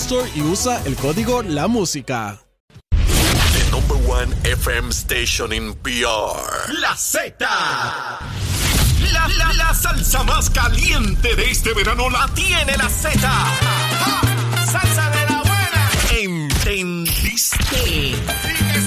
Store y usa el código La Música. The number one FM station in PR. La Z. La, la, la salsa más caliente de este verano la tiene la Z. Salsa de la buena. ¿Entendiste?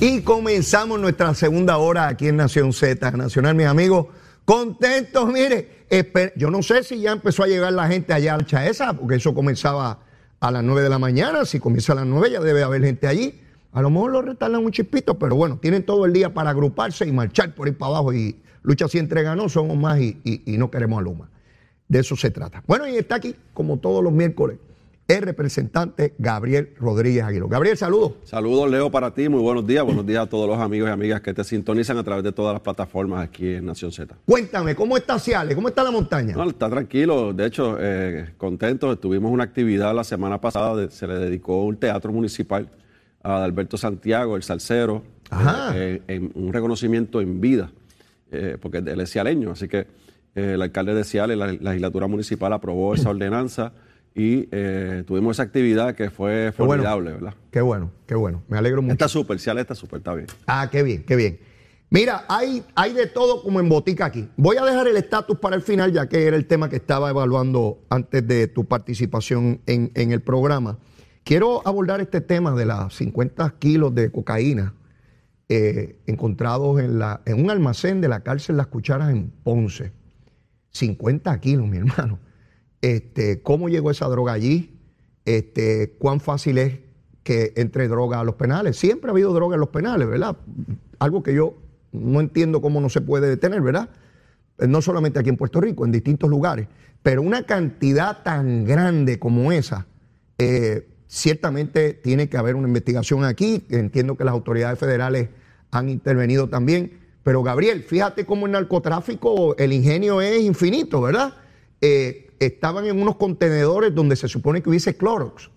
Y comenzamos nuestra segunda hora aquí en Nación Z Nacional, mis amigos. Contentos, mire. Yo no sé si ya empezó a llegar la gente allá al Chaesa, porque eso comenzaba a las 9 de la mañana. Si comienza a las 9 ya debe haber gente allí. A lo mejor lo retardan un chispito, pero bueno, tienen todo el día para agruparse y marchar por ahí para abajo. Y lucha si entrega no, somos más y, y- y no queremos a Luma. De eso se trata. Bueno, y está aquí, como todos los miércoles, el representante Gabriel Rodríguez Aguilo. Gabriel, saludos. Saludos, Leo, para ti. Muy buenos días. Buenos días a todos los amigos y amigas que te sintonizan a través de todas las plataformas aquí en Nación Z. Cuéntame, ¿cómo está Ciales? ¿Cómo está la montaña? No, está tranquilo. De hecho, eh, contentos. Tuvimos una actividad la semana pasada. de- se le dedicó un teatro municipal a Alberto Santiago, el salsero, Ajá. eh, en un reconocimiento en vida, eh, porque él es cialeño. Así que eh, el alcalde de Ciales, la, la legislatura municipal aprobó esa ordenanza y eh, tuvimos esa actividad que fue Qué bueno. formidable, ¿verdad? Qué bueno, qué bueno. Me alegro mucho. Está súper, Ciales está súper, está bien. Ah, qué bien, qué bien. Mira, hay, hay de todo como en botica aquí. Voy a dejar el estatus para el final, ya que era el tema que estaba evaluando antes de tu participación en, en el programa. Quiero abordar este tema de las 50 kilos de cocaína eh, encontrados en, la, en un almacén de la cárcel Las Cucharas en Ponce. 50 kilos, mi hermano. Este, ¿Cómo llegó esa droga allí? Este, ¿Cuán fácil es que entre droga a los penales? Siempre ha habido droga en los penales, ¿verdad? Algo que yo no entiendo cómo no se puede detener, ¿verdad? Eh, No solamente aquí en Puerto Rico, en distintos lugares. Pero una cantidad tan grande como esa, eh, ciertamente tiene que haber una investigación aquí. Entiendo que las autoridades federales han intervenido también. Pero Gabriel, fíjate cómo el narcotráfico, el ingenio es infinito, ¿verdad? Eh, estaban en unos contenedores donde se supone que hubiese Clorox.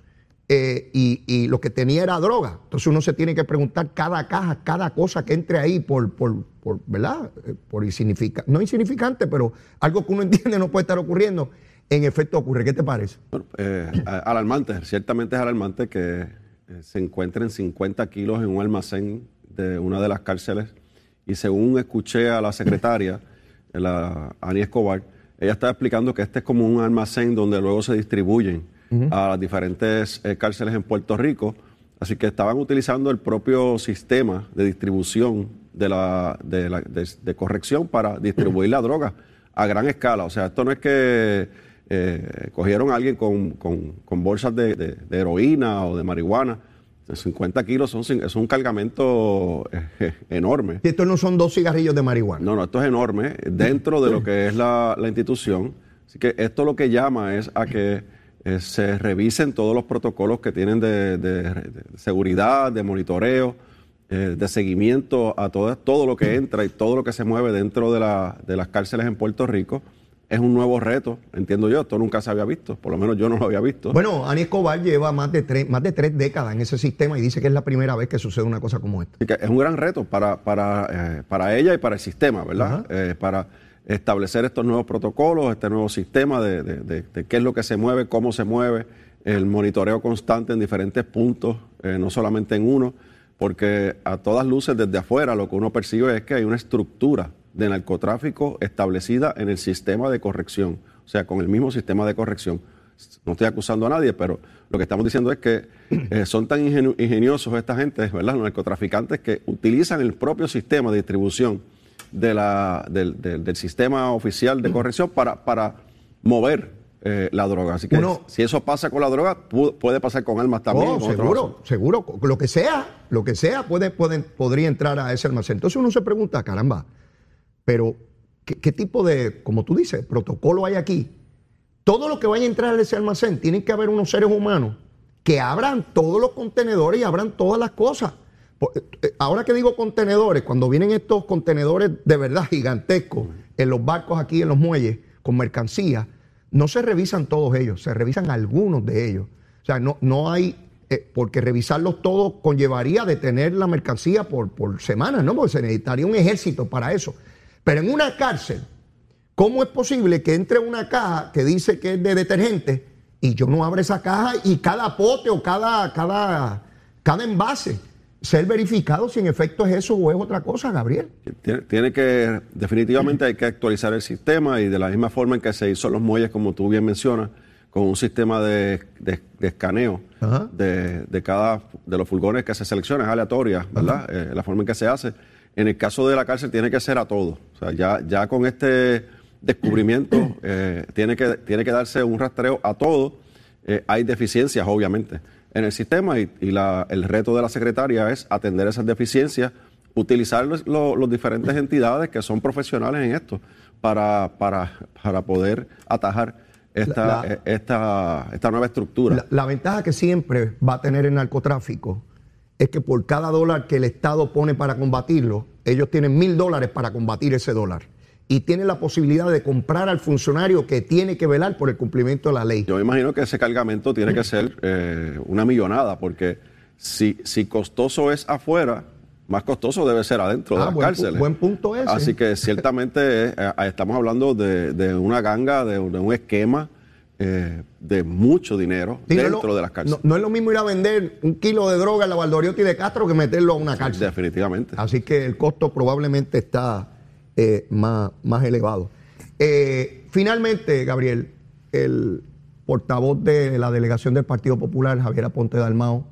eh, y, lo que tenía era droga. Entonces uno se tiene que preguntar cada caja, cada cosa que entre ahí por, por, por ¿verdad? Eh, Por insignificante, no insignificante, pero algo que uno entiende no puede estar ocurriendo. En efecto ocurre. ¿Qué te parece? Bueno, eh, alarmante, ciertamente es alarmante que se encuentren 50 kilos en un almacén de una de las cárceles y según escuché a la secretaria, la Ani Escobar, ella estaba explicando que este es como un almacén donde luego se distribuyen a las diferentes eh, cárceles en Puerto Rico, así que estaban utilizando el propio sistema de distribución de, la, de, la- de- de corrección para distribuir la droga a gran escala. O sea, esto no es que eh, cogieron a alguien con, con- con bolsas de heroína o de marihuana. 50 kilos son, es un cargamento eh, enorme. Si estos no son dos cigarrillos de marihuana. No, no, esto es enorme dentro de lo que es la, la institución. Así que esto lo que llama es a que eh, se revisen todos los protocolos que tienen de, de- de seguridad, de monitoreo, eh, de seguimiento a todo, todo lo que entra y todo lo que se mueve dentro de, la- de las cárceles en Puerto Rico. Es un nuevo reto, entiendo yo, esto nunca se había visto, por lo menos yo no lo había visto. Bueno, Ani Escobar lleva más de tres, más de tres décadas en ese sistema y dice que es la primera vez que sucede una cosa como esta. es un gran reto para, para, eh, para ella y para el sistema, ¿verdad? Eh, para establecer estos nuevos protocolos, este nuevo sistema de, de, qué es lo que se mueve, cómo se mueve, el monitoreo constante en diferentes puntos, eh, no solamente en uno, porque a todas luces desde afuera lo que uno percibe es que hay una estructura de narcotráfico establecida en el sistema de corrección, o sea, con el mismo sistema de corrección. No estoy acusando a nadie, pero lo que estamos diciendo es que eh, son tan ingeniosos esta gente, ¿verdad? Los narcotraficantes que utilizan el propio sistema de distribución de la, del, sistema oficial de corrección para, para mover eh, la droga. Así que si eso pasa con la droga, puede pasar con armas también. Oh, seguro, seguro. Lo que sea, lo que sea, puede, podría entrar a ese almacén. Entonces uno se pregunta, caramba, pero, ¿qué, tipo de, como tú dices, protocolo hay aquí? Todo lo que vaya a entrar a ese almacén, tienen que haber unos seres humanos que abran todos los contenedores y abran todas las cosas. Eh, eh, ahora que digo contenedores, cuando vienen estos contenedores de verdad gigantescos en los barcos aquí en los muelles con mercancía, no se revisan todos ellos, se revisan algunos de ellos. O sea, no, no hay, eh, porque revisarlos todos conllevaría detener la mercancía por, por semanas, ¿no? Porque se necesitaría un ejército para eso. Pero en una cárcel, ¿cómo es posible que entre una caja que dice que es de detergente y yo no abra esa caja y cada pote o cada, cada, cada envase ser verificado si en efecto es eso o es otra cosa, Gabriel? Tiene, que, definitivamente hay que actualizar el sistema y de la misma forma en que se hizo los muelles, como tú bien mencionas, con un sistema de, escaneo de, cada de los furgones que se selecciona, es aleatoria, ¿verdad? Eh, la forma en que se hace en el caso de la cárcel tiene que ser a todo. O sea, ya, ya con este descubrimiento eh, tiene, que, tiene que darse un rastreo a todo. Eh, hay deficiencias, obviamente, en el sistema y, el reto de la secretaria es atender esas deficiencias, utilizar las los, diferentes entidades que son profesionales en esto para, para, para poder atajar esta, eh, esta, esta nueva estructura. la ventaja que siempre va a tener el narcotráfico es que por cada dólar que el Estado pone para combatirlo, ellos tienen mil dólares para combatir ese dólar. Y tienen la posibilidad de comprar al funcionario que tiene que velar por el cumplimiento de la ley. Yo imagino que ese cargamento tiene que ser eh, una millonada, porque si, si costoso es afuera, más costoso debe ser adentro de ah, las cárceles. Buen punto ese. Así que ciertamente eh, estamos hablando de, una ganga, de un esquema eh, de mucho dinero dentro de las cárceles. No, es lo mismo ir a vender un kilo de droga en la Valdoriotti de Castro que meterlo a una cárcel. definitivamente. Así que el costo probablemente está eh, más, más elevado. Eh, finalmente, Gabriel, el portavoz de la delegación del Partido Popular, Javier Aponte Dalmao,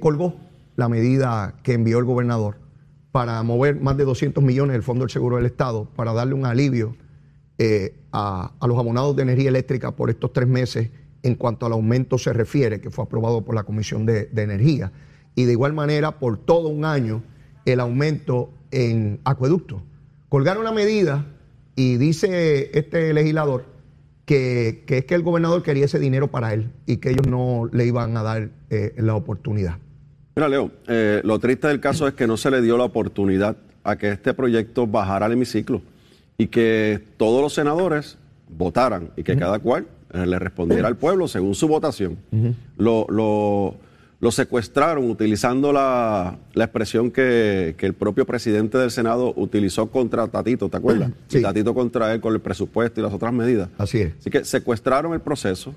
colgó la medida que envió el gobernador para mover más de 200 millones del Fondo del Seguro del Estado para darle un alivio eh, a, los abonados de energía eléctrica por estos tres meses en cuanto al aumento se refiere, que fue aprobado por la Comisión de, Energía. Y de igual manera, por todo un año, el aumento en acueducto. Colgaron la medida y dice este legislador que, es que el gobernador quería ese dinero para él y que ellos no le iban a dar eh, la oportunidad. Mira, Leo, eh, lo triste del caso es que no se le dio la oportunidad a que este proyecto bajara al hemiciclo y que todos los senadores votaran y que cada cual eh, le respondiera al pueblo según su votación. lo, lo, secuestraron utilizando la, expresión que, el propio presidente del Senado utilizó contra Tatito, ¿te acuerdas? Sí. Tatito contra él con el presupuesto y las otras medidas. Así es. Así que secuestraron el proceso,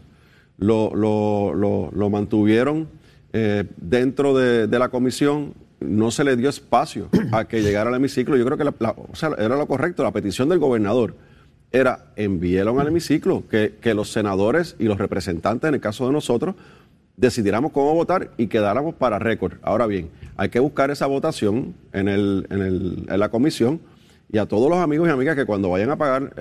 lo, lo mantuvieron eh, dentro de, de la comisión no se le dio espacio a que llegara al hemiciclo. Yo creo que era lo correcto. La petición del gobernador era envíelo al hemiciclo, que, los senadores y los representantes, en el caso de nosotros, decidiéramos cómo votar y quedáramos para récord. Ahora bien, hay que buscar esa votación en, el, en, el, en la comisión y a todos los amigos y amigas que cuando vayan a pagar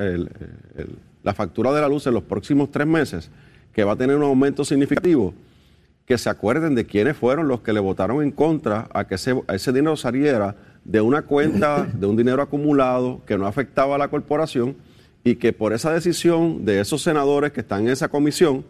la factura de la luz en los próximos tres meses, que va a tener un aumento significativo, que se acuerden de quiénes fueron los que le votaron en contra a que ese, dinero saliera de una cuenta, de un dinero acumulado que no afectaba a la corporación y que por esa decisión de esos senadores que están en esa comisión,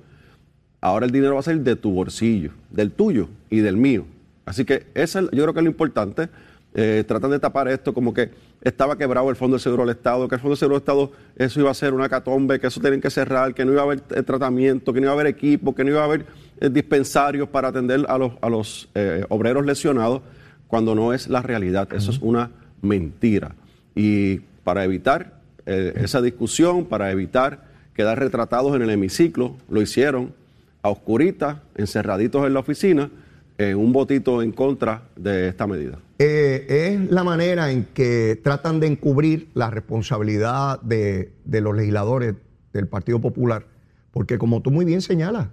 ahora el dinero va a salir de tu bolsillo, del tuyo y del mío. Así que eso yo creo que es lo importante. eh, tratan de tapar esto como que estaba quebrado el Fondo de Seguro del Estado, que el Fondo de Seguro del Estado eso iba a ser una catombe, que eso tienen que cerrar, que no iba a haber eh, tratamiento, que no iba a haber equipo, que no iba a haber dispensarios para atender a los, a los obreros lesionados, cuando no es la realidad. Eso es una mentira. Y para evitar esa discusión, para evitar quedar retratados en el hemiciclo, lo hicieron a oscuritas, encerraditos en la oficina, en un votito en contra de esta medida. Eh, es la manera en que tratan de encubrir la responsabilidad de, los legisladores del Partido Popular, porque como tú muy bien señalas,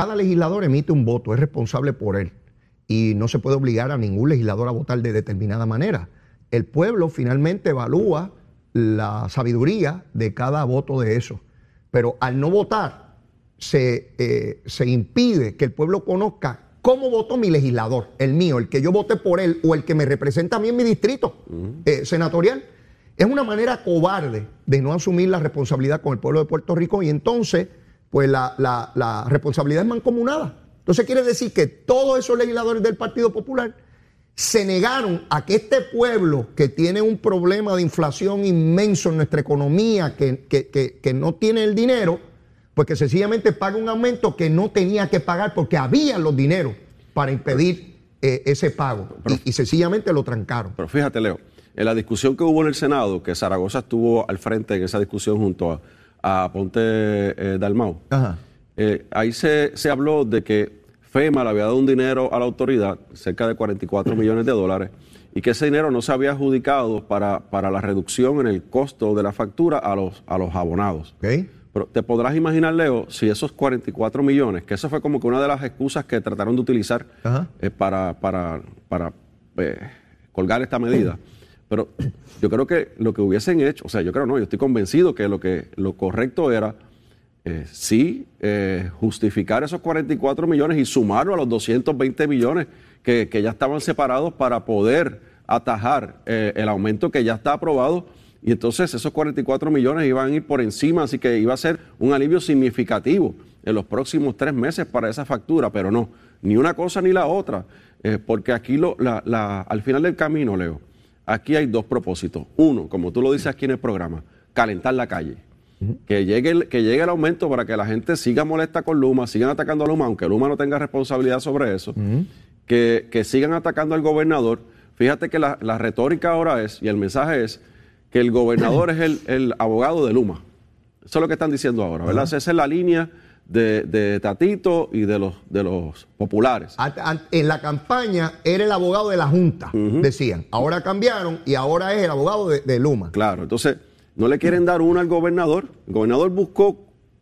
cada legislador emite un voto, es responsable por él, y no se puede obligar a ningún legislador a votar de determinada manera. El pueblo finalmente evalúa la sabiduría de cada voto de eso, pero al no votar se, eh, se impide que el pueblo conozca cómo votó mi legislador, el mío, el que yo voté por él o el que me representa a mí en mi distrito eh, senatorial. Es una manera cobarde de no asumir la responsabilidad con el pueblo de Puerto Rico y entonces, pues la, la responsabilidad es mancomunada. Entonces quiere decir que todos esos legisladores del Partido Popular se negaron a que este pueblo que tiene un problema de inflación inmenso en nuestra economía, que, que no tiene el dinero, pues que sencillamente paga un aumento que no tenía que pagar porque había los dineros para impedir eh, ese pago y, sencillamente lo trancaron. Pero fíjate, Leo, en la discusión que hubo en el Senado, que Zaragoza estuvo al frente en esa discusión junto a, Ponte eh, Dalmau, eh, ahí se, habló de que FEMA le había dado un dinero a la autoridad, cerca de 44 millones de dólares, y que ese dinero no se había adjudicado para, para la reducción en el costo de la factura a los, a los abonados. Pero te podrás imaginar, Leo, si esos 44 millones, que eso fue como que una de las excusas que trataron de utilizar eh, para, para, para colgar esta medida. Pero yo creo que lo que hubiesen hecho, o sea, yo creo no, yo estoy convencido que lo, que, lo correcto era eh, sí justificar esos 44 millones y sumarlo a los 220 millones que, ya estaban separados para poder atajar el aumento que ya está aprobado. Y entonces esos 44 millones iban a ir por encima, así que iba a ser un alivio significativo en los próximos tres meses para esa factura, pero no, ni una cosa ni la otra, eh, porque aquí lo, la, al final del camino, Leo, aquí hay dos propósitos. Uno, como tú lo dices aquí en el programa, calentar la calle. Que llegue, el, que llegue el aumento para que la gente siga molesta con Luma, sigan atacando a Luma, aunque Luma no tenga responsabilidad sobre eso, que, que, sigan atacando al gobernador. Fíjate que la, la retórica ahora es, y el mensaje es, que el gobernador es el, abogado de Luma. Eso es lo que están diciendo ahora, ¿verdad? Esa es la línea de, Tatito y de los, de los populares. En la campaña era el abogado de la Junta, decían. Ahora cambiaron y ahora es el abogado de, Luma. Claro, entonces no le quieren dar una al gobernador. El gobernador buscó,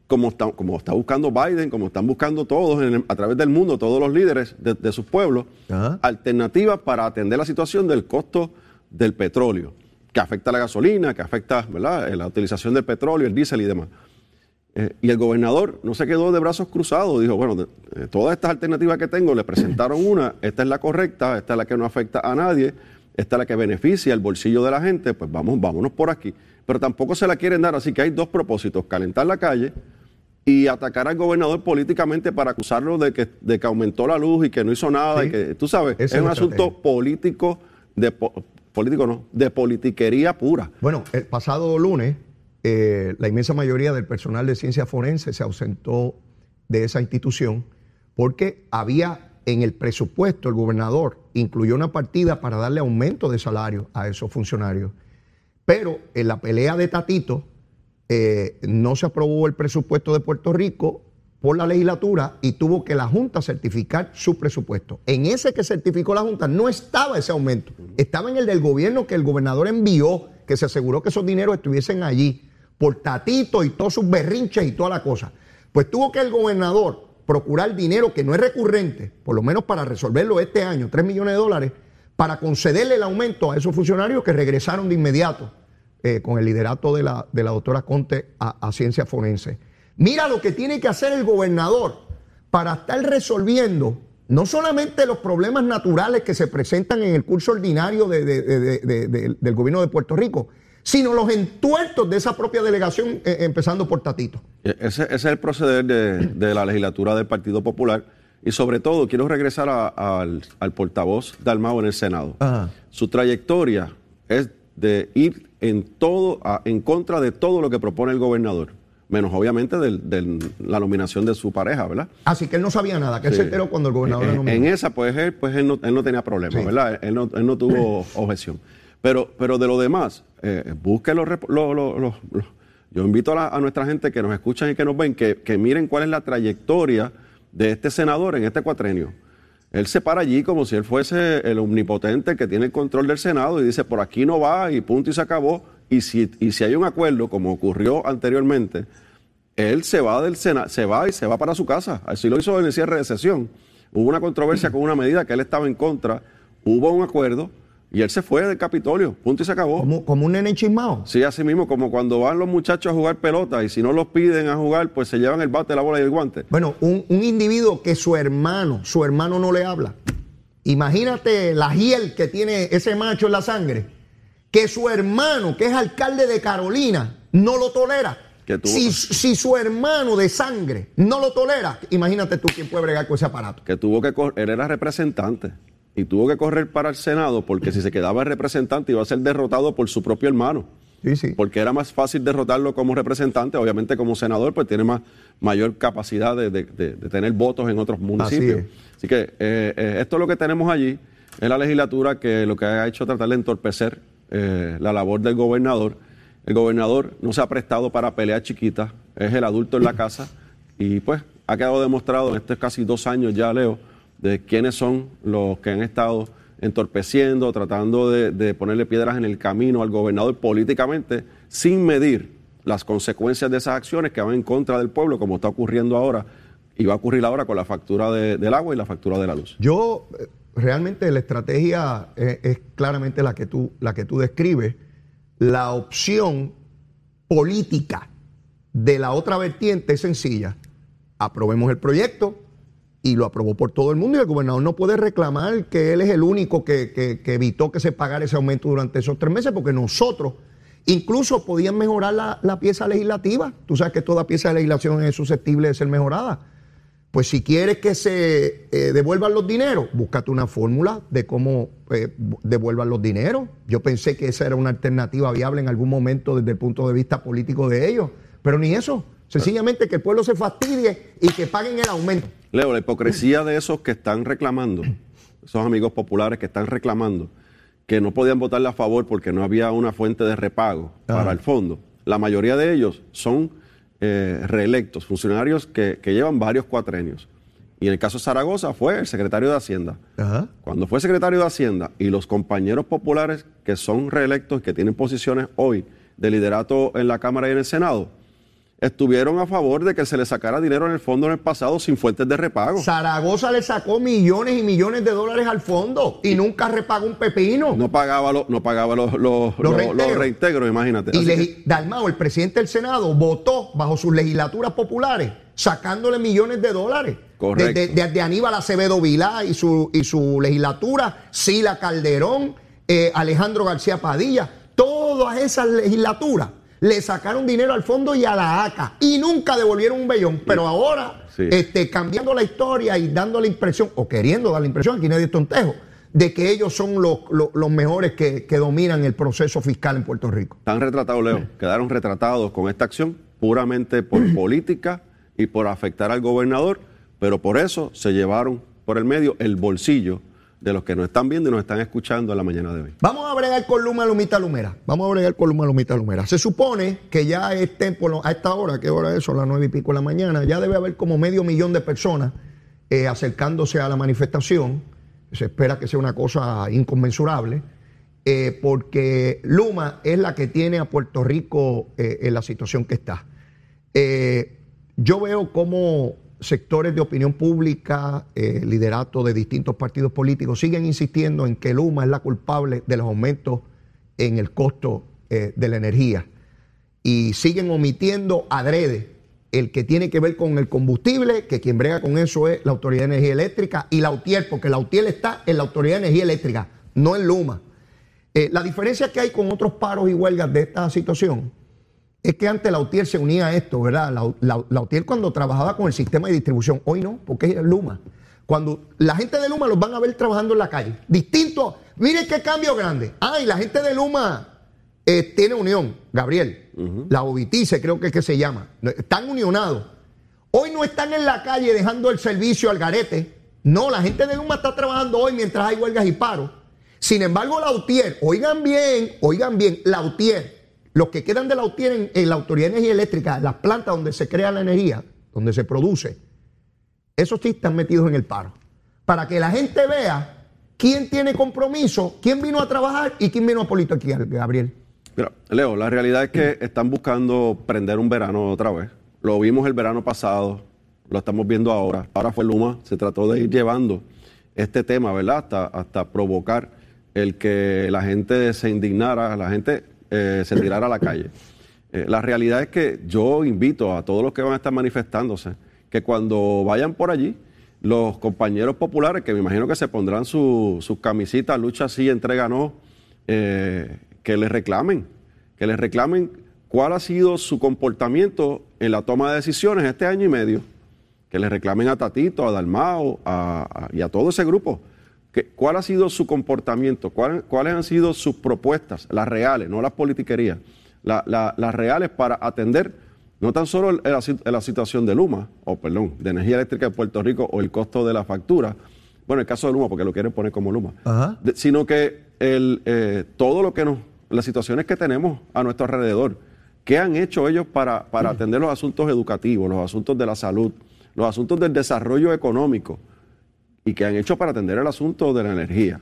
como está, como está buscando Biden, como están buscando todos a través del mundo, todos los líderes de, sus pueblos, alternativas para atender la situación del costo del petróleo que afecta a la gasolina, que afecta ¿verdad? la utilización del petróleo, el diésel y demás. Eh, y el gobernador no se quedó de brazos cruzados, dijo, bueno, de, todas estas alternativas que tengo, le presentaron una, esta es la correcta, esta es la que no afecta a nadie, esta es la que beneficia el bolsillo de la gente, pues vamos, vámonos por aquí. Pero tampoco se la quieren dar, así que hay dos propósitos, calentar la calle y atacar al gobernador políticamente para acusarlo de que, de que aumentó la luz y que no hizo nada, y que, tú sabes, es un asunto político de, político no, de politiquería pura. Bueno, el pasado lunes, eh, la inmensa mayoría del personal de ciencia forense se ausentó de esa institución porque había en el presupuesto, el gobernador incluyó una partida para darle aumento de salario a esos funcionarios. Pero en la pelea de Tatito eh, no se aprobó el presupuesto de Puerto Rico por la legislatura y tuvo que la Junta certificar su presupuesto. En ese que certificó la Junta no estaba ese aumento, estaba en el del gobierno que el gobernador envió, que se aseguró que esos dineros estuviesen allí, por tatito y todos sus berrinches y toda la cosa. Pues tuvo que el gobernador procurar dinero que no es recurrente, por lo menos para resolverlo este año, 3 millones de dólares, para concederle el aumento a esos funcionarios que regresaron de inmediato eh, con el liderato de la, de la doctora Conte a, a Ciencia Forense. Mira lo que tiene que hacer el gobernador para estar resolviendo no solamente los problemas naturales que se presentan en el curso ordinario del gobierno de Puerto Rico, sino los entuertos de esa propia delegación, eh, empezando por Tatito. E, ese, es el proceder de, la legislatura del Partido Popular, Y sobre todo, quiero regresar a- al, al portavoz Dalmau en el Senado. Ajá. Su trayectoria es de ir en todo, a- en contra de todo lo que propone el gobernador, menos obviamente de la nominación de su pareja, ¿verdad? Así que él no sabía nada, que él Sí. se enteró cuando el gobernador en, lo nominó. en esa, pues él, pues él, no, él no tenía problema, Sí. ¿verdad? Él no, él no tuvo objeción. Pero, pero de lo demás, eh, busque los, rep- lo- lo- lo- lo- Yo invito a, la- a nuestra gente que nos escuchan y que nos ven, que, que miren cuál es la trayectoria de este senador en este cuatrenio. Él se para allí como si él fuese el omnipotente que tiene el control del Senado y dice, por aquí no va y punto y se acabó. Y si, y si hay un acuerdo, como ocurrió anteriormente, él se va del Senado, se va y se va para su casa. Así lo hizo en el cierre de sesión. Hubo una controversia con una medida que él estaba en contra, hubo un acuerdo y él se fue del Capitolio, punto y se acabó. Como, como un nene chismado. Sí, así mismo, como cuando van los muchachos a jugar pelota y si no los piden a jugar, pues se llevan el bate, la bola y el guante. Bueno, un, un individuo que su hermano, su hermano no le habla. Imagínate la hiel que tiene ese macho en la sangre. Que su hermano, que es alcalde de Carolina, no lo tolera. Si, si su hermano de sangre no lo tolera, imagínate tú quién puede bregar con ese aparato. que tuvo que correr, él era representante y tuvo que correr para el Senado porque si se quedaba el representante iba a ser derrotado por su propio hermano. Sí, sí. Porque era más fácil derrotarlo como representante, obviamente como senador, pues tiene más, mayor capacidad de, de- de- de tener votos en otros municipios. es. Así, que eh, eh, esto es lo que tenemos allí, es la legislatura que lo que ha hecho es tratar de entorpecer eh, la labor del gobernador. El gobernador no se ha prestado para pelear chiquitas, es el adulto en la casa y pues ha quedado demostrado en estos casi dos años ya, Leo, de quiénes son los que han estado entorpeciendo, tratando de, ponerle piedras en el camino al gobernador políticamente, sin medir las consecuencias de esas acciones que van en contra del pueblo, como está ocurriendo ahora y va a ocurrir ahora con la factura de- del agua y la factura de la luz. Yo, eh, realmente la estrategia eh, es claramente la que tú, la que tú describes. La opción política de la otra vertiente es sencilla. Aprobemos el proyecto y lo aprobó por todo el mundo y el gobernador no puede reclamar que él es el único que, evitó que se pagara ese aumento durante esos tres meses porque nosotros incluso podían mejorar la, la pieza legislativa. Tú sabes que toda pieza de legislación es susceptible de ser mejorada. Pues si quieres que se eh, devuelvan los dineros, búscate una fórmula de cómo eh, devuelvan los dineros. Yo pensé que esa era una alternativa viable en algún momento desde el punto de vista político de ellos, pero ni eso. Sencillamente que el pueblo se fastidie y que paguen el aumento. Leo, la hipocresía de esos que están reclamando, esos amigos populares que están reclamando, que no podían votarle a favor porque no había una fuente de repago para el fondo. La mayoría de ellos son eh, reelectos, funcionarios que, que llevan varios cuatrenios. Y en el caso de Zaragoza fue el secretario de Hacienda. Ajá. Cuando fue secretario de Hacienda y los compañeros populares que son reelectos, que tienen posiciones hoy de liderato en la Cámara y en el Senado, estuvieron a favor de que se le sacara dinero en el fondo en el pasado sin fuentes de repago. Zaragoza le sacó millones y millones de dólares al fondo y nunca repagó un pepino. No pagaba, lo- no pagaba los, los, los- reintegros. los reintegros, imagínate. Y que- Dalmao, el presidente del Senado, votó bajo sus legislaturas populares, sacándole millones de dólares. Correcto. Desde desde Aníbal Acevedo Vilá y su, y su legislatura, Sila Calderón, eh, Alejandro García Padilla, todas esas legislaturas le sacaron dinero al fondo y a la ACA y nunca devolvieron un bellón. Pero ahora, Sí. este, cambiando la historia y dando la impresión, o queriendo dar la impresión, aquí nadie es tontejo, de que ellos son los, los- los mejores que, que dominan el proceso fiscal en Puerto Rico. Están retratados, Leo. Quedaron retratados con esta acción puramente por política y por afectar al gobernador, pero por eso se llevaron por el medio el bolsillo de los que nos están viendo y nos están escuchando en la mañana de hoy. Vamos a bregar con Luma Lumita Lumera. Vamos a bregar con Luma Lumita Lumera. Se supone que ya estén por a esta hora, ¿qué hora es? Son las nueve y pico de la mañana, ya debe haber como medio millón de personas eh, acercándose a la manifestación. Se espera que sea una cosa inconmensurable, eh, porque Luma es la que tiene a Puerto Rico eh, en la situación que está. Yo veo cómo sectores de opinión pública, eh, liderato de distintos partidos políticos, siguen insistiendo en que Luma es la culpable de los aumentos en el costo eh, de la energía. Y siguen omitiendo adrede el que tiene que ver con el combustible, que quien brega con eso es la Autoridad de Energía Eléctrica y la UTIER, porque la UTIER está en la Autoridad de Energía Eléctrica, no en Luma. Eh, la diferencia que hay con otros paros y huelgas de esta situación es que antes la UTIER se unía a esto, ¿verdad? La, la, cuando trabajaba con el sistema de distribución, hoy no, porque es Luma. Cuando la gente de Luma los van a ver trabajando en la calle. Distinto. Miren qué cambio grande. Ah, y la gente de Luma eh, tiene unión, Gabriel. La Obitice creo que es que se llama. Están unionados. Hoy no están en la calle dejando el servicio al garete. No, la gente de Luma está trabajando hoy mientras hay huelgas y paros. Sin embargo, Lautier, oigan bien, oigan bien, Lautier, los que quedan de Lautier en, en la Autoridad de Energía Eléctrica, las plantas donde se crea la energía, donde se produce, esos sí están metidos en el paro. Para que la gente vea quién tiene compromiso, quién vino a trabajar y quién vino a politiquear, Gabriel. Mira, Leo, la realidad es que están buscando prender un verano otra vez. Lo vimos el verano pasado, lo estamos viendo ahora. Ahora fue Luma, se trató de ir llevando este tema, ¿verdad? Hasta, hasta provocar el que la gente se indignara, la gente eh, se tirara a la calle. Eh, la realidad es que yo invito a todos los que van a estar manifestándose que cuando vayan por allí, los compañeros populares, que me imagino que se pondrán sus camisitas, lucha sí, entrega no, eh, que les reclamen, que les reclamen cuál ha sido su comportamiento en la toma de decisiones este año y medio, que les reclamen a Tatito, a Dalmao y a todo ese grupo. ¿Cuál ha sido su comportamiento? ¿Cuáles han sido sus propuestas, las reales, no las politiquerías, las reales para atender no tan solo la, situación de Luma, o perdón, de energía eléctrica de Puerto Rico o el costo de la factura, bueno, el caso de Luma, porque lo quieren poner como Luma, sino que el, eh, todo lo que nos, las situaciones que tenemos a nuestro alrededor, ¿qué han hecho ellos para, para atender los asuntos educativos, los asuntos de la salud, los asuntos del desarrollo económico, y qué han hecho para atender el asunto de la energía?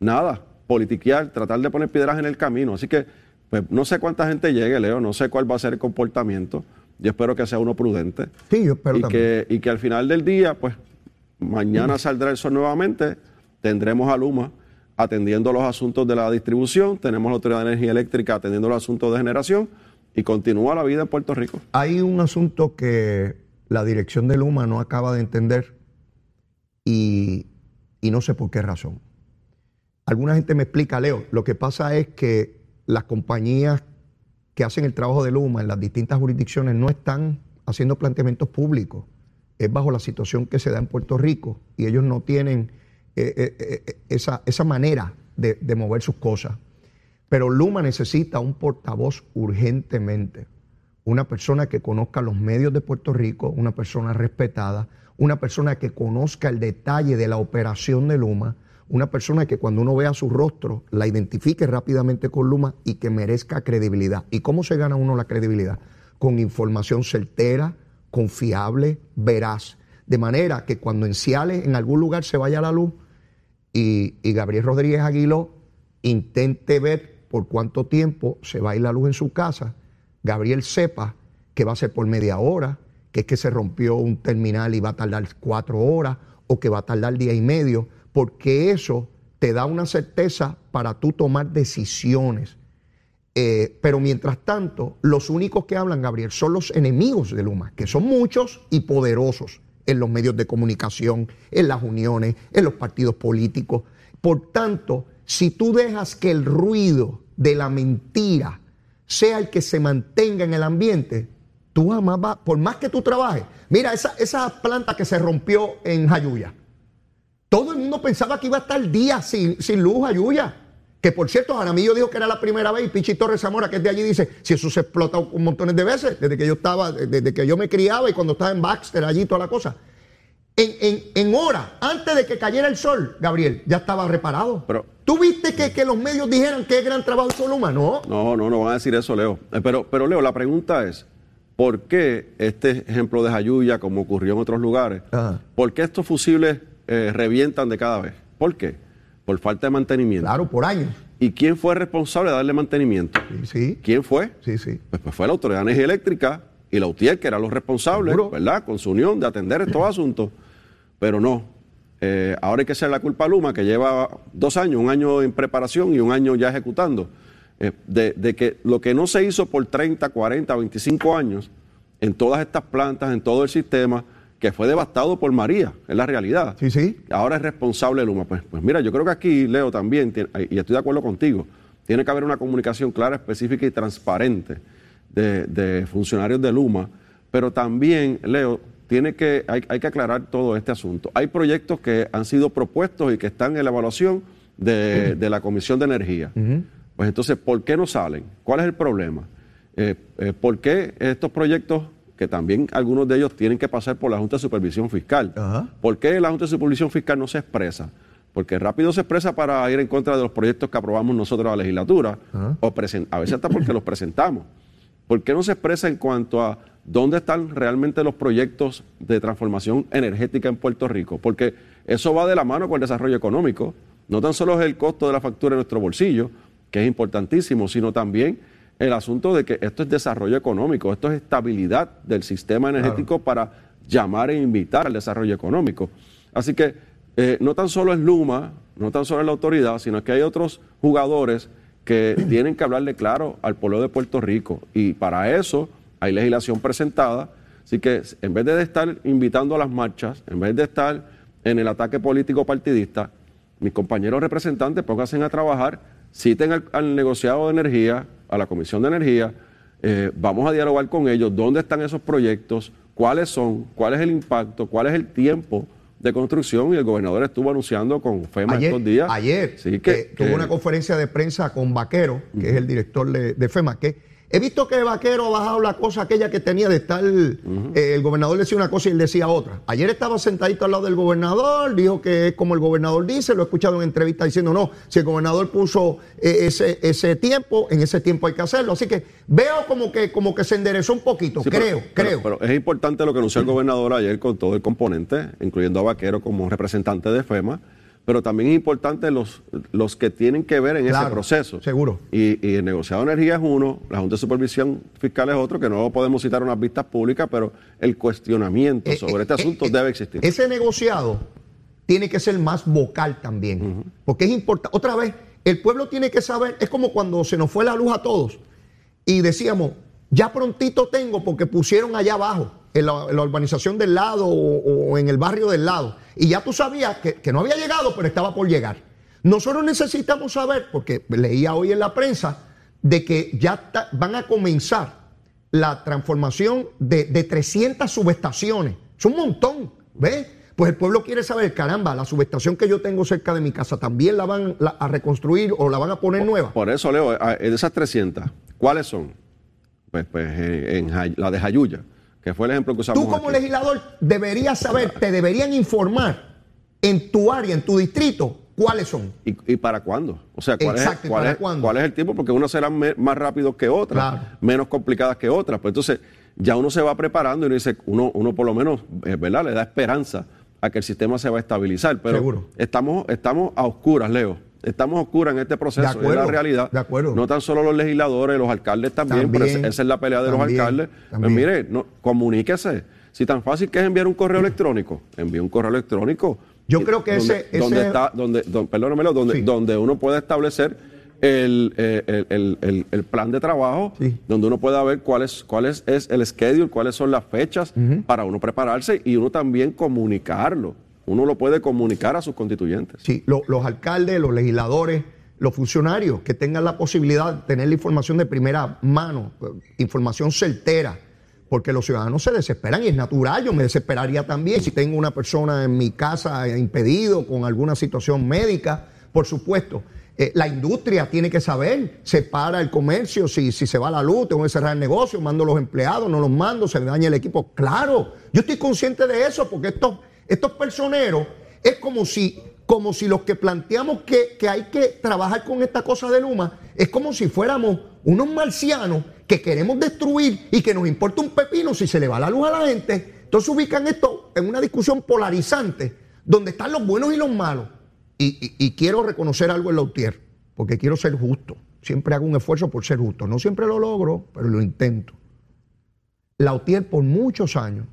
Nada, politiquear, tratar de poner piedras en el camino. Así que pues, no sé cuánta gente llegue, Leo, no sé cuál va a ser el comportamiento. Yo espero que sea uno prudente. Sí, yo espero y Que, y que al final del día, pues, mañana saldrá el sol nuevamente, tendremos a Luma atendiendo los asuntos de la distribución, tenemos la Autoridad de Energía Eléctrica atendiendo los asuntos de generación y continúa la vida en Puerto Rico. Hay un asunto que la dirección de Luma no acaba de entender y, no sé por qué razón. Alguna gente me explica, Leo, lo que pasa es que las compañías que hacen el trabajo de Luma en las distintas jurisdicciones no están haciendo planteamientos públicos. Es bajo la situación que se da en Puerto Rico y ellos no tienen eh, eh, eh, esa, esa, manera de, de mover sus cosas. Pero Luma necesita un portavoz urgentemente, una persona que conozca los medios de Puerto Rico, una persona respetada, una persona que conozca el detalle de la operación de Luma, una persona que cuando uno vea su rostro la identifique rápidamente con Luma y que merezca credibilidad. ¿Y cómo se gana uno la credibilidad? Con información certera, confiable, veraz. De manera que cuando en Ciales, en algún lugar, se vaya la luz y, Gabriel Rodríguez Aguiló intente ver por cuánto tiempo se va a ir la luz en su casa, Gabriel sepa que va a ser por media hora, que es que se rompió un terminal y va a tardar cuatro horas, o que va a tardar día y medio, porque eso te da una certeza para tú tomar decisiones. Eh, pero mientras tanto, los únicos que hablan, Gabriel, son los enemigos de Luma, que son muchos y poderosos en los medios de comunicación, en las uniones, en los partidos políticos. Por tanto, si tú dejas que el ruido de la mentira sea el que se mantenga en el ambiente, tú jamás vas, por más que tú trabajes, mira esa, esa planta que se rompió en Jayuya, todo el mundo pensaba que iba a estar días sin, sin luz, Ayuya. Que por cierto, Jaramillo dijo que era la primera vez y Pichi Torres Zamora, que es de allí, dice, si eso se explota un montón de veces, desde que yo estaba, desde que yo me criaba y cuando estaba en Baxter, allí toda la cosa. En, en, en hora, antes de que cayera el sol, Gabriel, ya estaba reparado. Pero, ¿Tú viste que, que los medios dijeran que es gran trabajo Soluma? No. No, no, no van a decir eso, Leo. Eh, pero, pero Leo, la pregunta es, ¿por qué este ejemplo de Jayuya, como ocurrió en otros lugares, por qué estos fusibles eh, revientan de cada vez. ¿Por qué? Por falta de mantenimiento. Claro, por años. ¿Y quién fue responsable de darle mantenimiento? Sí. ¿Quién fue? Sí, sí. Pues, pues, fue la Autoridad de Energía Eléctrica y la UTIER, que eran los responsables, ¿verdad? Con su unión de atender estos asuntos. Pero no. Eh, ahora hay que ser la culpa a Luma, que lleva dos años, un año en preparación y un año ya ejecutando. Eh, de, de, que lo que no se hizo por 30, 40, 25 años en todas estas plantas, en todo el sistema, que fue devastado por María, es la realidad. Sí, sí. Ahora es responsable Luma. Pues, pues mira, yo creo que aquí, Leo, también, y estoy de acuerdo contigo, tiene que haber una comunicación clara, específica y transparente de, funcionarios de Luma Pero también, Leo, tiene que, hay, hay que aclarar todo este asunto. Hay proyectos que han sido propuestos y que están en la evaluación de, de la Comisión de Energía. Pues entonces, ¿por qué no salen? ¿Cuál es el problema? Eh, eh, ¿Por qué estos proyectos, que también algunos de ellos tienen que pasar por la Junta de Supervisión Fiscal, Ajá. ¿por qué la Junta de Supervisión Fiscal no se expresa? Porque rápido se expresa para ir en contra de los proyectos que aprobamos nosotros a la legislatura, o a veces hasta porque los presentamos. ¿Por qué no se expresa en cuanto a dónde están realmente los proyectos de transformación energética en Puerto Rico? Porque eso va de la mano con el desarrollo económico. No tan solo es el costo de la factura en nuestro bolsillo, que es importantísimo, sino también el asunto de que esto es desarrollo económico, esto es estabilidad del sistema energético para llamar e invitar al desarrollo económico. Así que eh, no tan solo es Luma, no tan solo es la autoridad, sino que hay otros jugadores que tienen que hablarle claro al pueblo de Puerto Rico. Y para eso hay legislación presentada. Así que en vez de estar invitando a las marchas, en vez de estar en el ataque político partidista, mis compañeros representantes pónganse a trabajar, citen al, al negociado de energía, a la Comisión de Energía, eh, vamos a dialogar con ellos, dónde están esos proyectos, cuáles son, cuál es el impacto, cuál es el tiempo de construcción y el gobernador estuvo anunciando con FEMA Ayer, estos días. ayer Sí, que, eh, tuvo que- una conferencia de prensa con Vaquero, que es el director de, de FEMA, que he visto que Vaquero ha bajado la cosa aquella que tenía de estar, eh, el gobernador decía una cosa y él decía otra. Ayer estaba sentadito al lado del gobernador, dijo que es como el gobernador dice, lo he escuchado en entrevistas diciendo, no, si el gobernador puso eh, ese, ese tiempo, en ese tiempo hay que hacerlo. Así que veo como que, como que se enderezó un poquito, Sí, pero- creo, pero- creo. Pero, es importante lo que anunció el gobernador ayer con todo el componente, incluyendo a Vaquero como representante de FEMA, pero también es importante los, los que tienen que ver en Claro, ese proceso. seguro. Y, y el negociado de energía es uno, la Junta de Supervisión Fiscal es otro, que no lo podemos citar en unas vistas públicas, pero el cuestionamiento Eh, sobre eh, este eh, asunto eh, debe existir. Ese negociado tiene que ser más vocal también. Porque es importante. Otra vez, el pueblo tiene que saber, es como cuando se nos fue la luz a todos y decíamos, ya prontito tengo porque pusieron allá abajo, en la, en la urbanización del lado o, o en el barrio del lado. Y ya tú sabías que, que no había llegado, pero estaba por llegar. Nosotros necesitamos saber, porque leía hoy en la prensa, de que ya van a comenzar la transformación de, de 300 subestaciones. Es un montón, ¿ves? Pues el pueblo quiere saber, caramba, la subestación que yo tengo cerca de mi casa también la van la- a reconstruir o la van a poner nueva. Por eso, Leo, de esas 300, ¿cuáles son? Pues, pues eh, en Jay- la de Jayuya, que fue el ejemplo que usamos Tú como aquí. legislador deberías saber, te deberían informar en tu área, en tu distrito, cuáles son. ¿Y, y para cuándo? O sea, ¿cuál, Exacto, es, ¿y cuál, es, cuál es el tiempo? Porque unas serán más rápidos que otras, Claro. menos complicadas que otras. Pues entonces, ya uno se va preparando y uno dice, uno, uno por lo menos, eh, ¿verdad? Le da esperanza a que el sistema se va a estabilizar. Pero Seguro. Estamos, estamos a oscuras, Leo. Estamos oscuras en este proceso, De es la acuerdo, realidad. de acuerdo. No tan solo los legisladores, los alcaldes también, pero También, esa esa es la pelea de también, los alcaldes. Pues mire, no, comuníquese. Si tan fácil que es enviar un correo electrónico, envíe un correo electrónico. Yo creo que donde, ese- donde ese- está, donde, don- perdónamelo, donde, Sí. donde uno puede establecer el, eh, el- el- el- plan de trabajo, Sí. donde uno pueda ver cuál es, cuál es, es el schedule, cuáles son las fechas para uno prepararse y uno también comunicarlo. Uno lo puede comunicar a sus constituyentes. Sí, lo- los alcaldes, los legisladores, los funcionarios que tengan la posibilidad de tener la información de primera mano, eh, información certera, porque los ciudadanos se desesperan y es natural, yo me desesperaría también si tengo una persona en mi casa eh, impedido con alguna situación médica, por supuesto. Eh, la industria tiene que saber, se para el comercio, si, se va la luz, tengo que cerrar el negocio, mando los empleados, no los mando, se daña el equipo. Claro, yo estoy consciente de eso, porque estos, estos personeros es como si, como si los que planteamos que, que hay que trabajar con esta cosa de Luma, es como si fuéramos unos marcianos que queremos destruir y que nos importa un pepino si se le va la luz a la gente. Entonces ubican esto en una discusión polarizante, donde están los buenos y los malos. Y, y- y quiero reconocer algo en Lautier, porque quiero ser justo. Siempre hago un esfuerzo por ser justo. No siempre lo logro, pero lo intento. Lautier por muchos años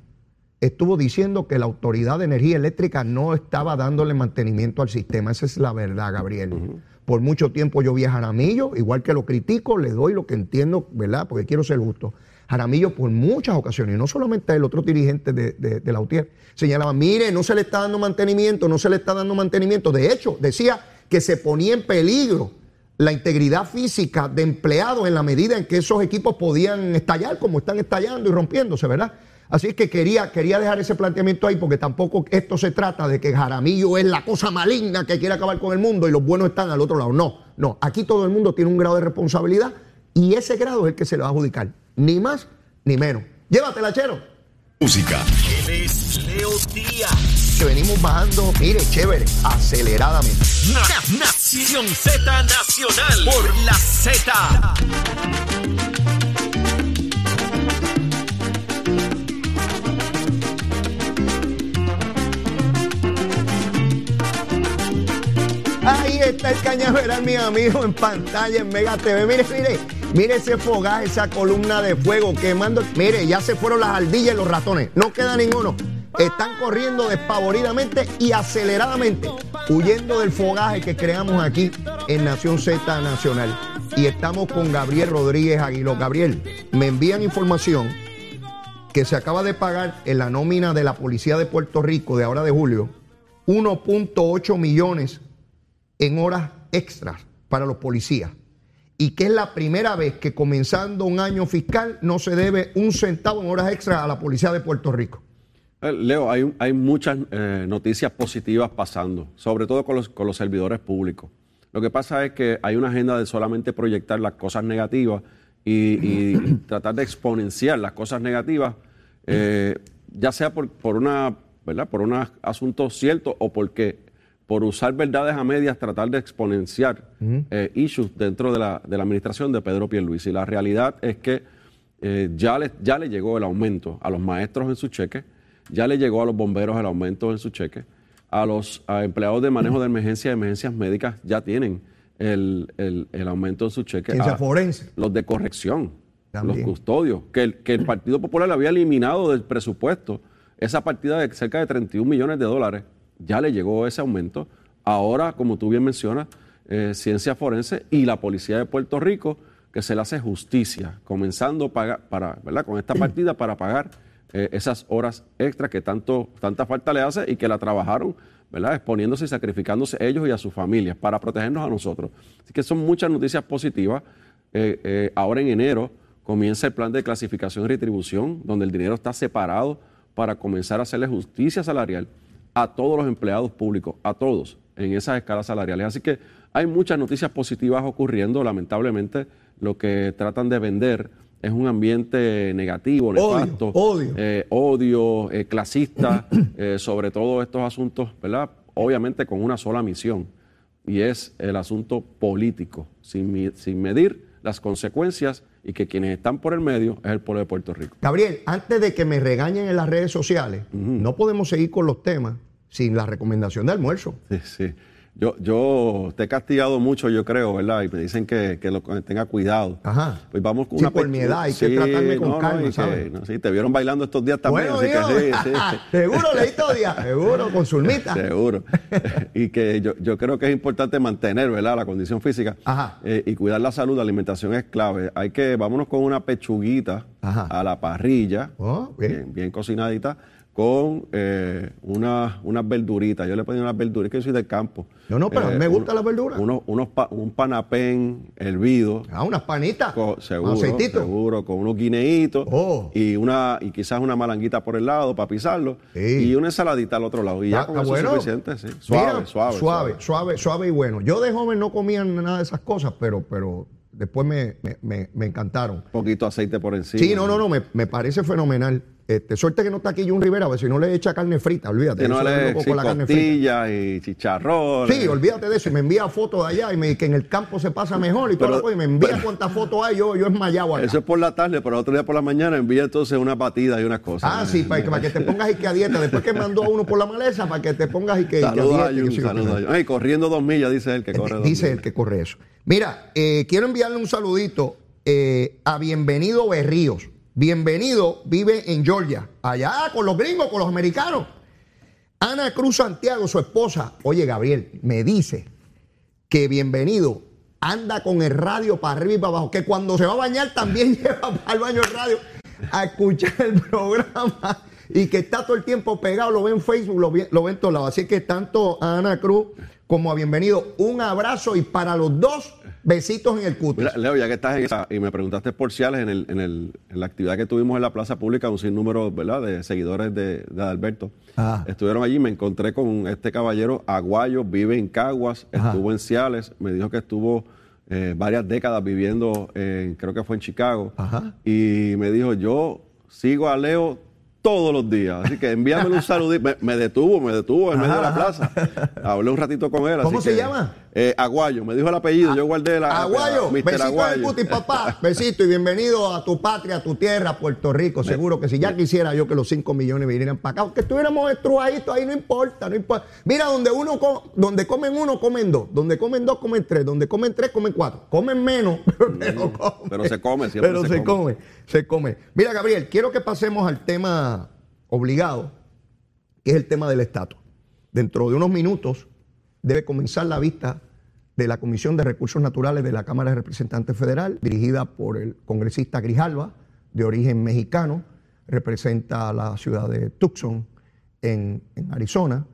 estuvo diciendo que la Autoridad de Energía Eléctrica no estaba dándole mantenimiento al sistema. Esa es la verdad, Gabriel. Por mucho tiempo yo vi a Jaramillo, igual que lo critico, le doy lo que entiendo, ¿verdad? Porque quiero ser justo. Jaramillo por muchas ocasiones, y no solamente el otro dirigente de, de, de Lautier, señalaba, mire, no se le está dando mantenimiento, no se le está dando mantenimiento. De hecho, decía que se ponía en peligro la integridad física de empleados en la medida en que esos equipos podían estallar como están estallando y rompiéndose, ¿verdad? Así es que quería, quería dejar ese planteamiento ahí porque tampoco esto se trata de que Jaramillo es la cosa maligna que quiere acabar con el mundo y los buenos están al otro lado. No, no. Aquí todo el mundo tiene un grado de responsabilidad y ese grado es el que se le va a adjudicar. Ni más ni menos. Llévatela, Chero. Música. Él es Leo Díaz. Que venimos bajando, mire, chévere, aceleradamente. Na- Nación Z Nacional por la Z. Ahí está el cañaveral, mi amigo, en pantalla, en Mega TV. Mire, mire, mire ese fogaje, esa columna de fuego quemando. Mire, ya se fueron las ardillas y los ratones. No queda ninguno. Están corriendo despavoridamente y aceleradamente, huyendo del fogaje que creamos aquí en Nación Z Nacional. Y estamos con Gabriel Rodríguez Aguiló. Gabriel, me envían información que se acaba de pagar en la nómina de la Policía de Puerto Rico de ahora de julio 1.8 millones en horas extras para los policías. Y que es la primera vez que comenzando un año fiscal no se debe un centavo en horas extras a la Policía de Puerto Rico. Eh, Leo, hay, hay muchas eh, noticias positivas pasando, sobre todo con los, con los servidores públicos. Lo que pasa es que hay una agenda de solamente proyectar las cosas negativas y, y tratar de exponenciar las cosas negativas, eh, ya sea por, por una, ¿verdad? Por un asunto cierto o porque por usar verdades a medias tratar de exponenciar eh, issues dentro de la, de la administración de Pedro Pierluisi. La realidad es que eh, ya, le, ya le llegó el aumento a los maestros en su cheque, ya le llegó a los bomberos el aumento en su cheque, a los a empleados de manejo de emergencia y emergencias médicas ya tienen el, el- el aumento en su cheque. Ciencia A- forense. Los de corrección, También. los custodios, que el, que el Partido Popular había eliminado del presupuesto esa partida de cerca de 31 millones de dólares, ya le llegó ese aumento. Ahora, como tú bien mencionas, eh, ciencia forense y la Policía de Puerto Rico, que se le hace justicia, comenzando para, con esta partida para pagar eh, esas horas extras que tanto, tanta falta le hace y que la trabajaron, ¿verdad? exponiéndose y sacrificándose ellos y a sus familias para protegernos a nosotros. Así que son muchas noticias positivas. Eh, ahora en enero comienza el plan de clasificación y retribución, donde el dinero está separado para comenzar a hacerle justicia salarial a todos los empleados públicos, a todos, en esas escalas salariales. Así que hay muchas noticias positivas ocurriendo. Lamentablemente, lo que tratan de vender es un ambiente negativo, Odio, nefasto, odio. eh, odio, eh, clasista, eh, sobre todos estos asuntos, ¿verdad? Obviamente con una sola misión, y es el asunto político, sin medir las consecuencias y que quienes están por el medio es el pueblo de Puerto Rico. Gabriel, antes de que me regañen en las redes sociales, no podemos seguir con los temas sin la recomendación de almuerzo. Sí, sí. Yo, yo te he castigado mucho, yo creo, ¿verdad? Y me dicen que, que lo, tenga cuidado. Ajá. Pues vamos con Sí, una por mi edad, hay que tratarme con calma, y que- ¿sabes? no, sí, te vieron bailando estos días también, bueno, así que sí, seguro, leíto día, seguro, con Zulmita. Seguro. y que yo, yo creo que es importante mantener, ¿verdad? La condición física Ajá. eh, y cuidar la salud, la alimentación es clave. Hay que, vámonos con una pechuguita Ajá. a la parrilla, Oh, bien. bien, bien cocinadita, con eh, una- unas verduritas. Yo le pongo unas verduritas, que yo soy del campo. No, no, pero a mí me gusta la verdura. Unos, unos pa- un panapén hervido. Ah, unas panitas. con- seguro, aceitito. seguro, con unos guineitos Oh. y una y quizás una malanguita por el lado para pisarlo Sí. y una ensaladita al otro lado y ya Ah, con eso bueno. es suficiente, sí. Suave, Mira, suave, suave, suave, suave y bueno. Yo de joven no comía nada de esas cosas, pero, pero después me, me- me- me encantaron. Un poquito aceite por encima. Sí, no, no, no, me, me parece fenomenal. Este, suerte que no está aquí Jun Rivera, ver si no le echa carne frita, olvídate. Que no le sí, por la carne frita. costillas y chicharrón. Sí, olvídate de eso. Y me envía fotos de allá y me que en el campo se pasa mejor y todo Pero- lo que- y me envía cuántas fotos hay. Yo, yo esmayado acá. Eso es por la tarde, pero otro día por la mañana envía entonces una batida y unas cosas. Ah, sí, para que, para que te pongas y que a dieta. Después que mandó a uno por la maleza, para que te pongas y que, que a Saludos dieta a Jun, saludos a. Jun. Ay, corriendo dos millas, dice él que corre dos Dice millas. el que corre eso. Mira, eh, quiero enviarle un saludito eh, a Bienvenido Berríos. Bienvenido vive en Georgia, allá con los gringos, con los americanos. Ana Cruz Santiago, su esposa, oye Gabriel, me dice que Bienvenido anda con el radio para arriba y para abajo, que cuando se va a bañar también lleva el baño el radio a escuchar el programa y que está todo el tiempo pegado, lo ve en Facebook, lo ve, lo ve en todos lados. Así que tanto Ana Cruz como a Bienvenido, un abrazo y para los dos Besitos en el cutis. Mira, Leo, ya que estás en esa, y me preguntaste por Ciales, en, el, en, el, en la actividad que tuvimos en la plaza pública, un sinnúmero ¿verdad? de seguidores de, de Alberto. Estuvieron allí, me encontré con este caballero aguayo, vive en Caguas, Ajá. estuvo en Ciales, me dijo que estuvo eh, varias décadas viviendo, en, creo que fue en Chicago, Ajá. y me dijo, yo sigo a Leo todos los días, así que envíame un saludito. Me, me detuvo, me detuvo en medio de la plaza. Hablé un ratito con él. ¿Cómo así se que, llama? Eh, Aguayo, me dijo el apellido, yo guardé la... Aguayo, besito Aguayo. cutis, papá. Besito y bienvenido a tu patria, a tu tierra, Puerto Rico. Seguro que si ya quisiera yo que los 5 millones vinieran para acá, aunque estuviéramos estrujaditos ahí, no importa, no importa. Mira, donde uno donde comen uno, comen dos. Donde comen dos, comen tres. Donde comen tres, comen cuatro. Comen menos, pero comen. pero se come, siempre Pero se se come, se come. Mira, Gabriel, quiero que pasemos al tema obligado, que es el tema del estatus. Dentro de unos minutos debe comenzar la vista de la Comisión de Recursos Naturales de la Cámara de Representantes Federal, dirigida por el congresista Grijalva, de origen mexicano, representa a la ciudad de Tucson, en, Arizona,